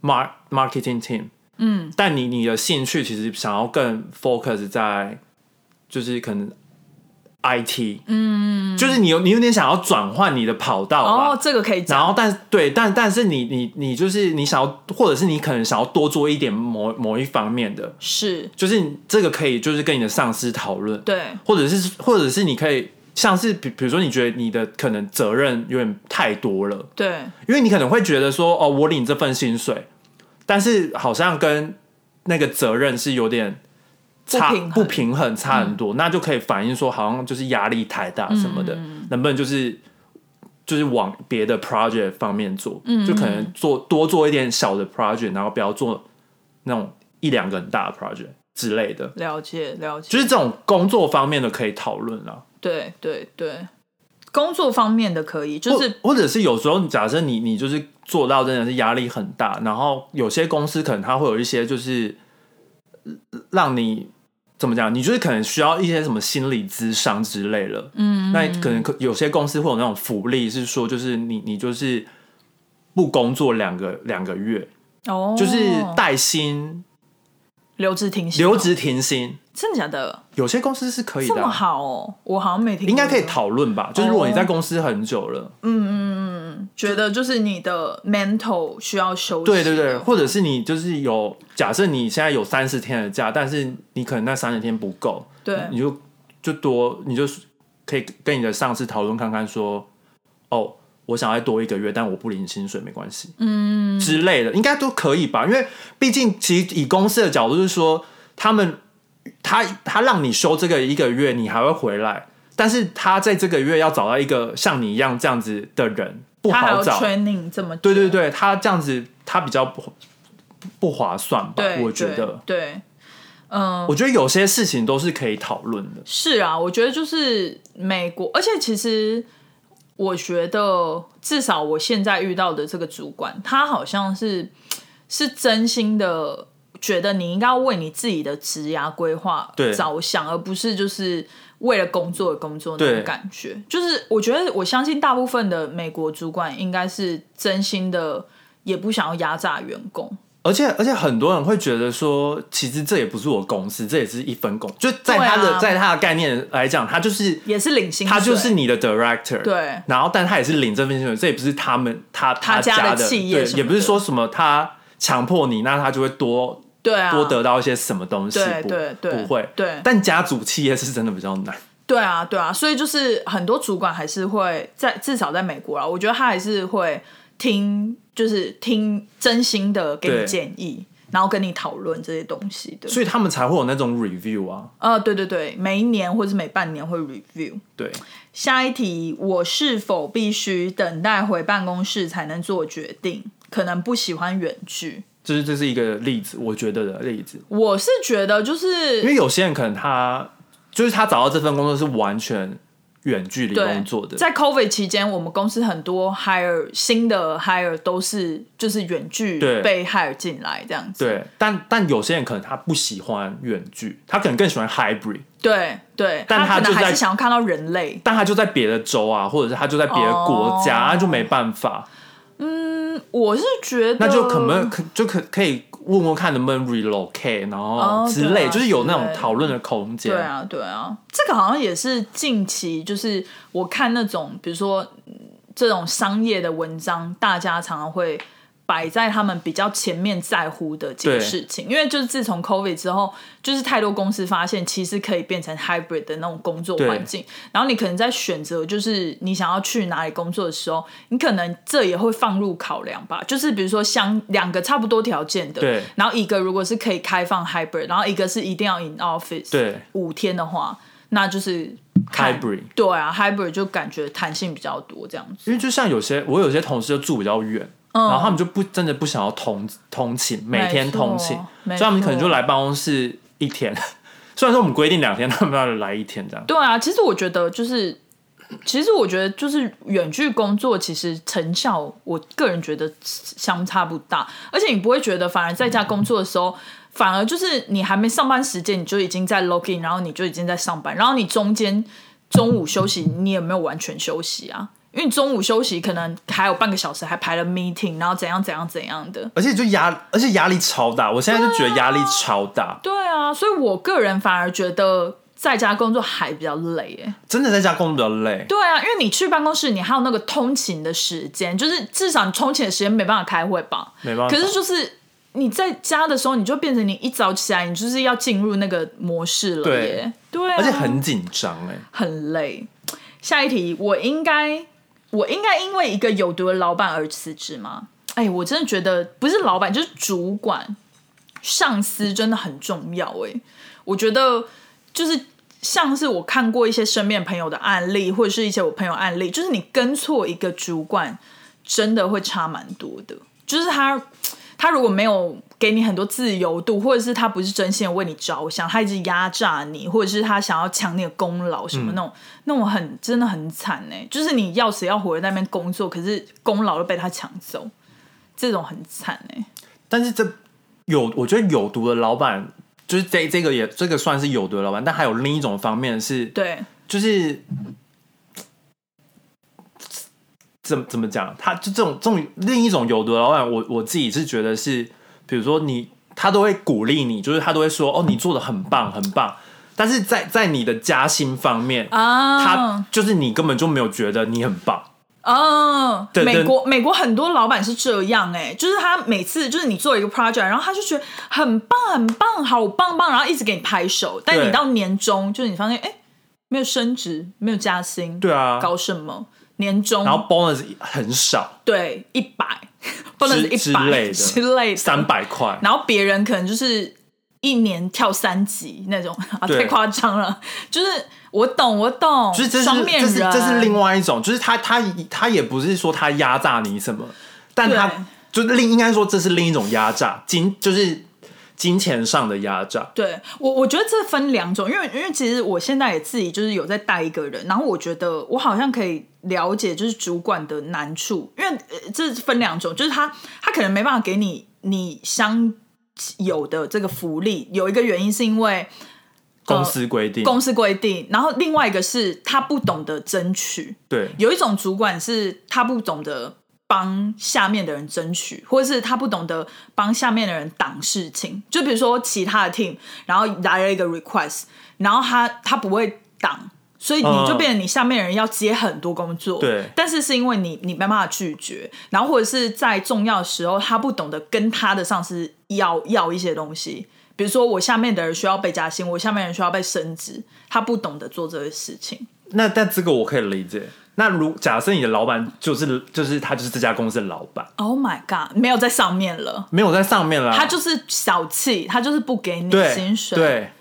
mar marketing team，嗯，但你你的兴趣其实想要更 focus 在就是可能 IT，嗯，就是你有你有点想要转换你的跑道吧，哦，这个可以讲。然后但对，但但是你你你就是你想要，或者是你可能想要多做一点某某一方面的，是。就是这个可以就是跟你的上司讨论，对，或者是或者是你可以像是比比如说你觉得你的可能责任有点太多了，对，因为你可能会觉得说哦，我领这份薪水，但是好像跟那个责任是有点差不平衡。差很多，那就可以反映说好像就是压力太大什么的，能不能就是就是往别的 project 方面做，就可能做多做一点小的 project，然后不要做那种一两个很大的 project 之类的，了解了解，就是这种工作方面的可以讨论了。对对对，工作方面的可以，就是或或者是有时候假设你你就是做到真的是压力很大，然后有些公司可能它会有一些就是呃让你怎么讲，你就是可能需要一些什么心理咨商之类的，嗯，那可能可有些公司会有那种福利是说，就是你你就是不工作两个两个月，哦，就是带薪留职停薪，留职停薪，真的假的？有些公司是可以这么啊、好哦，我好像没听过，应该可以讨论吧？就是如果你哦在公司很久了。嗯嗯嗯觉得就是你的 mental 需要休息，对对对，，或者是你就是有假设你现在有三十天的假，但是你可能那三十天不够，对你就就多，你就可以跟你的上司讨论看看说，哦，我想要再多一个月，但我不领薪水没关系，嗯之类的，应该都可以吧？因为毕竟其实以公司的角度是说，他们他他让你休这个一个月，你还会回来。但是他在这个月要找到一个像你一样这样子的人不好找，training 这么，对对对，他这样子他比较不不划算吧，？我觉得，对，对嗯，我觉得有些事情都是可以讨论的。是啊，我觉得就是美国，而且其实我觉得至少我现在遇到的这个主管，他好像是是真心的觉得你应该要为你自己的职涯规划对着想，而不是就是为了工作而工作那对种感觉。就是我觉得我相信大部分的美国主管应该是真心的，也不想要压榨员工。而且而且很多人会觉得说，其实这也不是我公司，这也是一份工。就在他的、啊。在他的概念来讲，他就是也是领薪水，他就是你的 director，对。然后但他也是领这份薪水，这也不是他们他他家家的企业对，也不是说什么他强迫你，那他就会多对啊，多得到一些什么东西，对对对不会，对。但家族企业是真的比较难，对啊，对啊，所以就是很多主管还是会在至少在美国啊，我觉得他还是会听，就是听真心的给你建议，然后跟你讨论这些东西的。所以他们才会有那种 review 啊，呃，对对对，每一年或是每半年会 review。对，下一题，我是否必须等待回办公室才能做决定？可能不喜欢远距，就是这是一个例子，我觉得的例子，我是觉得就是因为有些人可能他就是他找到这份工作是完全远距离工作的，在 COVID 期间，我们公司很多 hire 新的 hire 都是就是远距对。被 hire 进来这样子。对，但但有些人可能他不喜欢远距，他可能更喜欢 hybrid，对对，但他就在他可能还是想要看到人类。但他就在别的州啊，或者是他就在别的国家，就没办法，嗯我是觉得那就可能可就可可以问问看能不能 relocate，然后哦之类，就是有那种讨论的空间。对啊对啊，这个好像也是近期就是我看那种比如说嗯这种商业的文章，大家常常会。摆在他们比较前面在乎的几个事情，因为就是自从 COVID 之后，就是太多公司发现其实可以变成 hybrid 的那种工作环境，然后你可能在选择就是你想要去哪里工作的时候，你可能这也会放入考量吧。就是比如说相两个差不多条件的，对。然后一个如果是可以开放 hybrid，然后一个是一定要 in office，对。五天的话，那就是 Hybrid 对啊，hybrid 就感觉弹性比较多这样子。因为就像有些我有些同事就住比较远，嗯然后他们就不真的不想要通通勤，每天通勤，所以他们可能就来办公室一天。*laughs* 虽然说我们规定两天，他们要来一天这样。对啊，其实我觉得就是，其实我觉得就是远距工作，其实成效，我个人觉得相差不大，而且你不会觉得，反而在家工作的时候。反而就是你还没上班时间，你就已经在 login，然后你就已经在上班，然后你中间中午休息，你也没有完全休息啊，因为你中午休息可能还有半个小时，还排了 meeting，然后怎样怎样怎样的。而且就压，而且压力超大。我现在就觉得压力超大，对啊，所以我个人反而觉得在家工作还比较累，哎。真的在家工作比较累。对啊，因为你去办公室，你还有那个通勤的时间，就是至少你通勤的时间没办法开会吧。没办法可是就是你在家的时候，你就变成你一早起来，你就是要进入那个模式了对耶。对啊，而且很紧张哎，很累。下一题，我应该我应该因为一个有毒的老板而辞职吗？哎，我真的觉得不是老板，就是主管、上司真的很重要。哎，我觉得就是像是我看过一些身边朋友的案例，或者是一些我朋友案例，就是你跟错一个主管，真的会差蛮多的。就是他他如果没有给你很多自由度，或者是他不是真心的为你着想，他一直压榨你，或者是他想要抢你的功劳什么那种，那种很真的很惨哎，就是你要死要活的在那边工作，可是功劳都被他抢走，这种很惨哎。但是这有，我觉得有毒的老板，就是这这个也这个算是有毒的老板，但还有另一种方面是，对，就是怎么怎么讲，他就这种这种另一种有毒的老板，我我自己是觉得是，比如说你他都会鼓励你，就是他都会说哦，你做的很棒很棒，但是在在你的加薪方面，啊，他就是你根本就没有觉得你很棒，哦，美国美国很多老板是这样哎、就是他每次就是你做一个 project，然后他就觉得很棒很棒，好棒棒，然后一直给你拍手，但你到年终就是你发现哎、没有升职，没有加薪，对啊，搞什么？年终。然后 bonus 很少，对一百，不能是之一百 *laughs* 之类的。三百块，然后别人可能就是一年跳三级那种，*laughs* 啊，太夸张了。就是我懂，我懂，就是这是双面人，这是这是另外一种，就是他他他也不是说他压榨你什么，但他就是另应该说这是另一种压榨，金就是金钱上的压榨。对我，我觉得这分两种，因为因为其实我现在也自己就是有在带一个人，然后我觉得我好像可以了解就是主管的难处，因为、呃、这分两种，就是他他可能没办法给你你相有的这个福利，有一个原因是因为公司规定，公司规定，然后另外一个是他不懂得争取，对。有一种主管是他不懂得帮下面的人争取，或者是他不懂得帮下面的人挡事情。就比如说其他的 team，然后来了一个 request，然后他他不会挡，所以你就变成你下面的人要接很多工作。对但是是因为你你没办法拒绝，然后或者是在重要的时候，他不懂得跟他的上司要要一些东西。比如说，我下面的人需要被加薪，我下面人需要被升职，他不懂得做这些事情。那但这个我可以理解。那如假设你的老板就是就是他就是这家公司的老板，Oh my god，没有在上面了。没有在上面了，他就是小气，他就是不给你薪水。，对，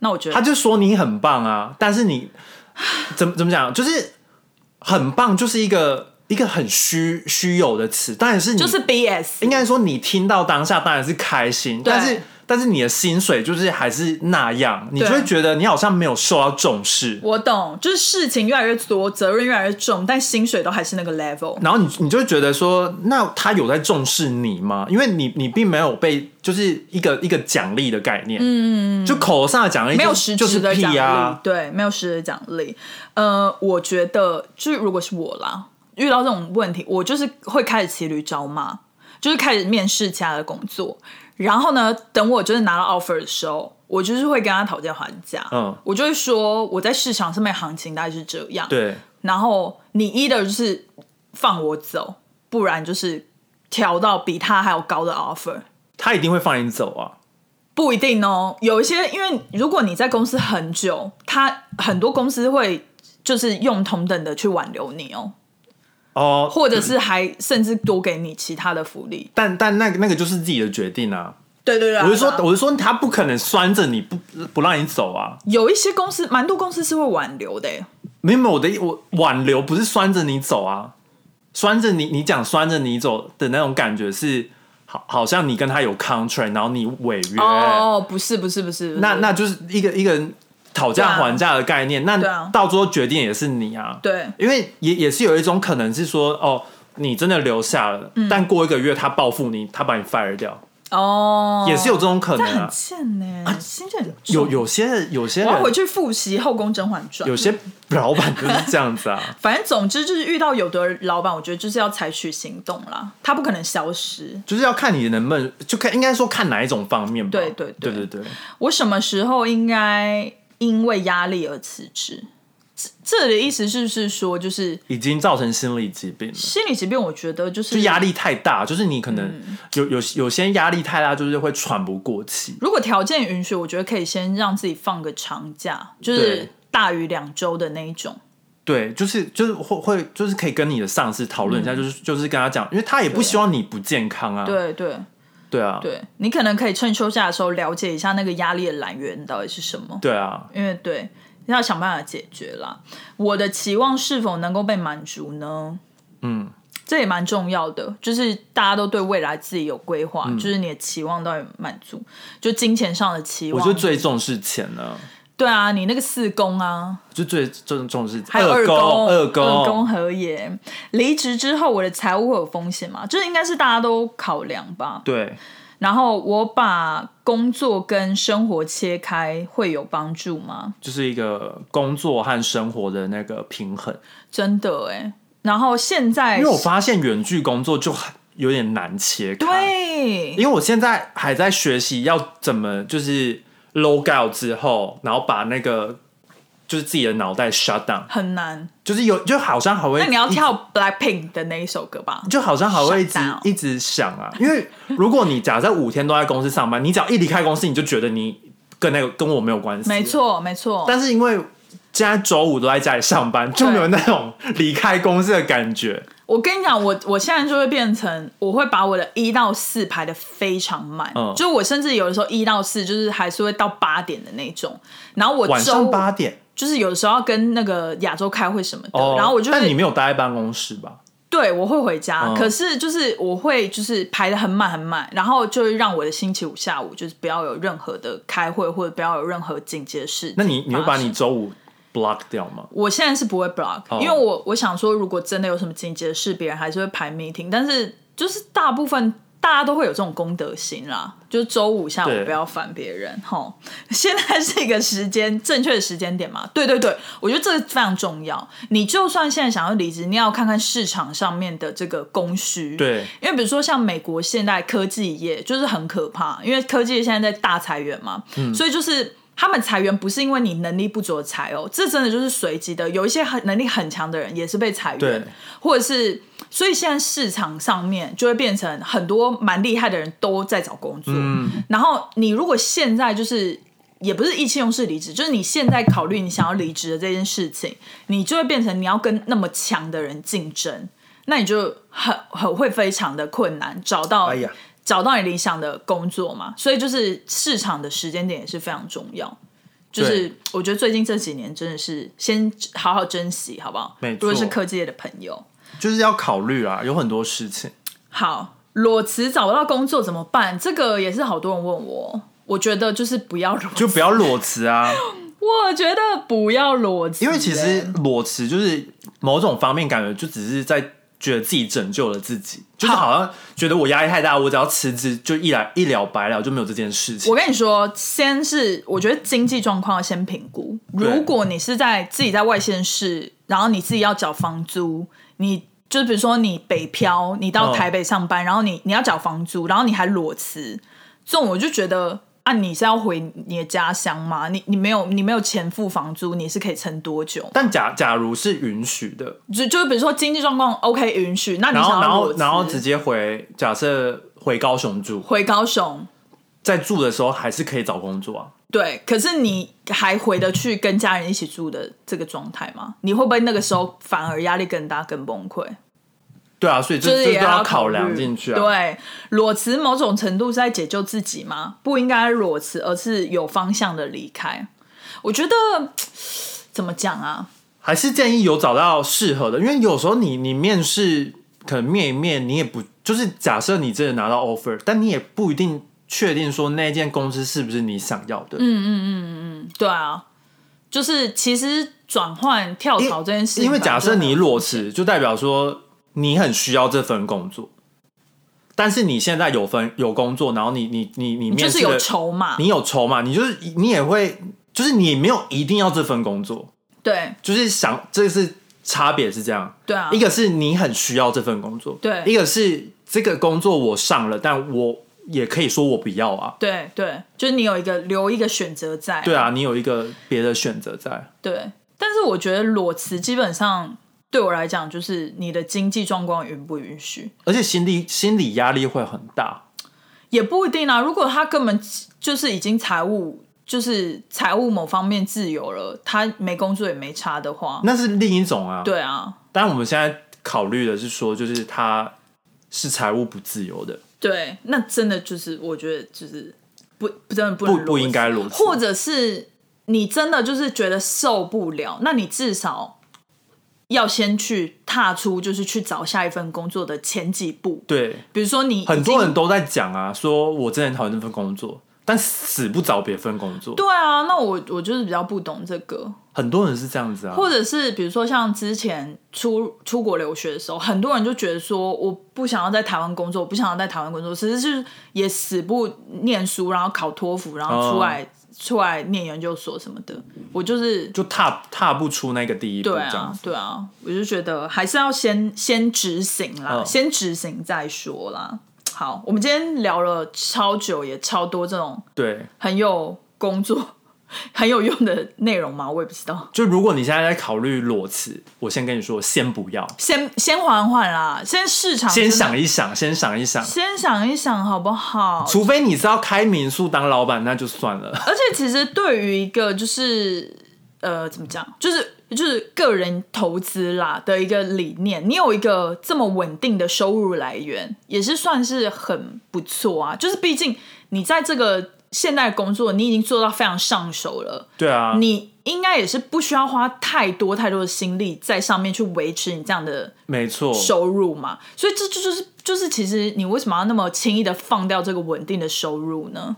那我觉得他就说你很棒啊，但是你 *sighs* 怎么怎么讲，就是很棒，就是一个一个很虚虚有的词，当然是你就是 BS，应该说你听到当下当然是开心，但是但是你的薪水就是还是那样，你就会觉得你好像没有受到重视，我懂，就是事情越来越多，责任越来越重，但薪水都还是那个 level。然后你你就会觉得说，那他有在重视你吗？因为你你并没有被就是一个一个奖励的概念，嗯，就口头上的奖励就没有实质的奖励，啊，对，没有实质的奖励。呃，我觉得就是如果是我啦，遇到这种问题，我就是会开始骑驴找马，就是开始面试其他的工作。然后呢，等我就是拿到 offer 的时候，我就是会跟他讨价还价。嗯我就会说我在市场上面行情大概是这样。对，然后你一的就是放我走，不然就是调到比他还要高的 offer。他一定会放你走啊，不一定哦，有一些因为如果你在公司很久，他很多公司会就是用同等的去挽留你哦，哦，或者是还甚至多给你其他的福利。但但那个那个就是自己的决定啊，对对对，我是说我是说他不可能拴着你不不让你走啊，有一些公司，蛮多公司是会挽留的耶。没有我的我挽留不是拴着你走啊，拴着你你讲拴着你走的那种感觉是好好像你跟他有 contract，然后你违约。哦，不是不是不是，那那就是一个一个讨价还价的概念，啊。那到最后决定也是你啊。对。因为也也是有一种可能是说，哦，你真的留下了，嗯。但过一个月他报复你，他把你 fire 掉，哦，也是有这种可能有有些有些人，我要回去复习《后宫甄嬛传》。有些老板就是这样子啊。*laughs* 反正总之就是遇到有的老板，我觉得就是要采取行动啦，他不可能消失。就是要看你能不能，就看应该说看哪一种方面吧。对。对对对。我什么时候应该因为压力而辞职？这这里的意思是不是说，就是已经造成心理疾病了。心理疾病？我觉得就是就压力太大，就是你可能嗯有有有些压力太大，就是会喘不过气。如果条件允许，我觉得可以先让自己放个长假，就是大于两周的那一种。对，就是就是会会就是可以跟你的上司讨论一下，就是就是跟他讲，因为他也不希望你不健康啊。嗯对对对啊，对，你可能可以趁休假的时候了解一下那个压力的来源到底是什么。对啊，因为对要想办法解决啦。我的期望是否能够被满足呢？嗯，这也蛮重要的，就是大家都对未来自己有规划，嗯就是你的期望到底满足，就金钱上的期望。我就最重视钱了，对啊，你那个四宫啊，就最重重视还有二宫宫，二宫二宫合也。离职之后，我的财务会有风险吗？这应该是大家都考量吧。对，然后我把工作跟生活切开，会有帮助吗？就是一个工作和生活的那个平衡。真的哎。然后现在因为我发现远距工作就很有点难切开，对因为我现在还在学习要怎么就是 log out 之后，然后把那个就是自己的脑袋 shut down，很难。就是有就好像还会那你要跳 Blackpink 的那一首歌吧？就好像还会一直一直想啊，因为如果你假设五天都在公司上班，你只要一离开公司，你就觉得你跟那个跟我没有关系，没。错，没错。但是因为现在周五都在家里上班，就没有那种离开公司的感觉。我跟你讲，我我现在就会变成，我会把我的一到四排的非常慢，嗯就我甚至有的时候一到四就是还是会到八点的那种。然后我晚上八点就是有的时候要跟那个亚洲开会什么的，哦，然后我就会但你没有待在办公室吧？对，我会回家，嗯可是就是我会就是排的很满很满，然后就会让我的星期五下午就是不要有任何的开会或者不要有任何紧急的事情。那你你会把你？周五 block 掉吗？我现在是不会 block，、哦因为我我想说，如果真的有什么紧急的事，别人还是会排 meeting，但是就是大部分大家都会有这种公德心啦，就是周五下午不要烦别人吼。*laughs* 现在是一个时间正确的时间点嘛？对对对，我觉得这个非常重要。你就算现在想要离职，你要看看市场上面的这个供需。对，因为比如说像美国现代科技业就是很可怕，因为科技业现在在大裁员嘛，所以就是他们裁员不是因为你能力不足的裁哦，这真的就是随机的，有一些很能力很强的人也是被裁对员，或者是所以现在市场上面就会变成很多蛮厉害的人都在找工作，然后你如果现在就是。也不是意气用事离职，就是你现在考虑你想要离职的这件事情，你就会变成你要跟那么强的人竞争，那你就很很会非常的困难找到、哎呀找到你理想的工作嘛。所以就是市场的时间点也是非常重要。就是我觉得最近这几年真的是先好好珍惜，好不好？没错如果是科技业的朋友，就是要考虑啊，有很多事情。好裸辞找不到工作怎么办？这个也是好多人问我。我觉得就是不要裸辞，就不要裸辞啊，*laughs* 我觉得不要裸辞，因为其实欸裸辞就是某种方面感觉就只是在觉得自己拯救了自己，就是好像觉得我压力太大，我只要辞职就一了一了百了，就没有这件事情我。跟你说，先是我觉得经济状况要先评估。如果你是在自己在外县市，然后你自己要缴房租，你就比如说你北漂，你到哦台北上班，然后你你要缴房租，然后你还裸辞，这种我就觉得啊，你是要回你的家乡吗？你你没有你没有钱付房租，你是可以撑多久？但假假如是允许的，就就是比如说经济状况 OK 允许，那你然后然后想要裸辞然后直接回，假设回高雄住，回高雄，在住的时候还是可以找工作啊。对，可是你还回得去跟家人一起住的这个状态吗？你会不会那个时候反而压力更大、更崩溃？对啊，所以这就是也这都要考考量虑进去啊。对，裸辞某种程度是在解救自己吗？不应该裸辞，而是有方向的离开。我觉得怎么讲啊？还是建议有找到适合的，因为有时候你你面试可能面一面，你也不就是假设你真的拿到 offer，但你也不一定确定说那间公司是不是你想要的。嗯嗯嗯嗯，对啊，就是其实转换跳槽这件事情，因为假设你裸辞，辞，就代表说你很需要这份工作，但是你现在有份有工作，然后你你你你就是有面试的筹码，你有筹码，你就是你也会就是你没有一定要这份工作，对。就是想这是差别是这样。对啊，一个是你很需要这份工作，对。一个是这个工作我上了，但我也可以说我不要啊。对对，就是你有一个留一个选择在，对啊，你有一个别的选择在。对，但是我觉得裸辞基本上对我来讲，就是你的经济状况允不允许，而且心理心理压力会很大。也不一定啊。如果他根本就是已经财务，就是财务某方面自由了，他没工作也没差的话，那是另一种啊。，对啊，但我们现在考虑的是说，就是他是财务不自由的，对，那真的就是我觉得就是不不真的不不不应该如此。或者是你真的就是觉得受不了，那你至少要先去踏出，就是去找下一份工作的前几步。对，比如说你很多人都在讲啊，说我真的很讨厌这份工作，但死不找别份工作。对啊，那我我就是比较不懂这个，很多人是这样子啊。或者是比如说像之前出出国留学的时候，很多人就觉得说我不想要在台湾工作，我不想要在台湾工作，其实是也死不念书，然后考托福，然后出来、哦出来念研究所什么的。我就是就踏踏不出那个第一步，对啊对啊，我就觉得还是要先先执行啦，嗯先执行再说啦。好，我们今天聊了超久，也超多这种对，很有工作、*laughs* 很有用的内容吗？我也不知道。就如果你现在在考虑裸辞，我先跟你说，先不要，先先缓缓啦，先市场先想一想，先想一想。先想一想好不好？除非你是要开民宿当老板，那就算了。而且其实对于一个就是呃怎么讲，就是就是个人投资啦的一个理念，你有一个这么稳定的收入来源，也是算是很不错啊。就是毕竟你在这个现在工作你已经做到非常上手了，对啊，你应该也是不需要花太多太多的心力在上面去维持你这样的没错，收入嘛。所以这这就是就是其实你为什么要那么轻易的放掉这个稳定的收入呢？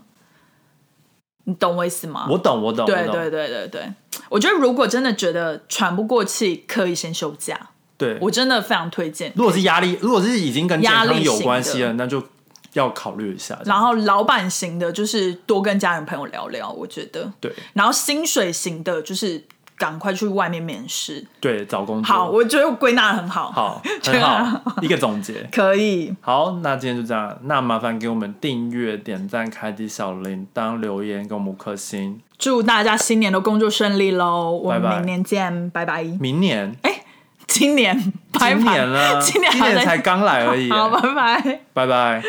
你懂我意思吗？我懂，我懂，对对对对对，我觉得如果真的觉得喘不过气，可以先休假。对。我真的非常推荐。如果是压力，如果是已经跟健康有关系了，那就要考虑一下。然后老板型的，就是多跟家人朋友聊聊，我觉得。对然后薪水型的，就是赶快去外面面试。对，找工作好，我觉得我归纳的很好。好，这 *laughs* 很好，一个总结。可以，好，那今天就这样。那麻烦给我们订阅、点赞、开启小铃铛、留言，给我们五颗星。祝大家新年的工作顺利喽！我们明年见，拜拜。明年，今年，拜拜今年了，*laughs* 今年今年才刚来而已。*laughs* 好，拜拜。拜拜。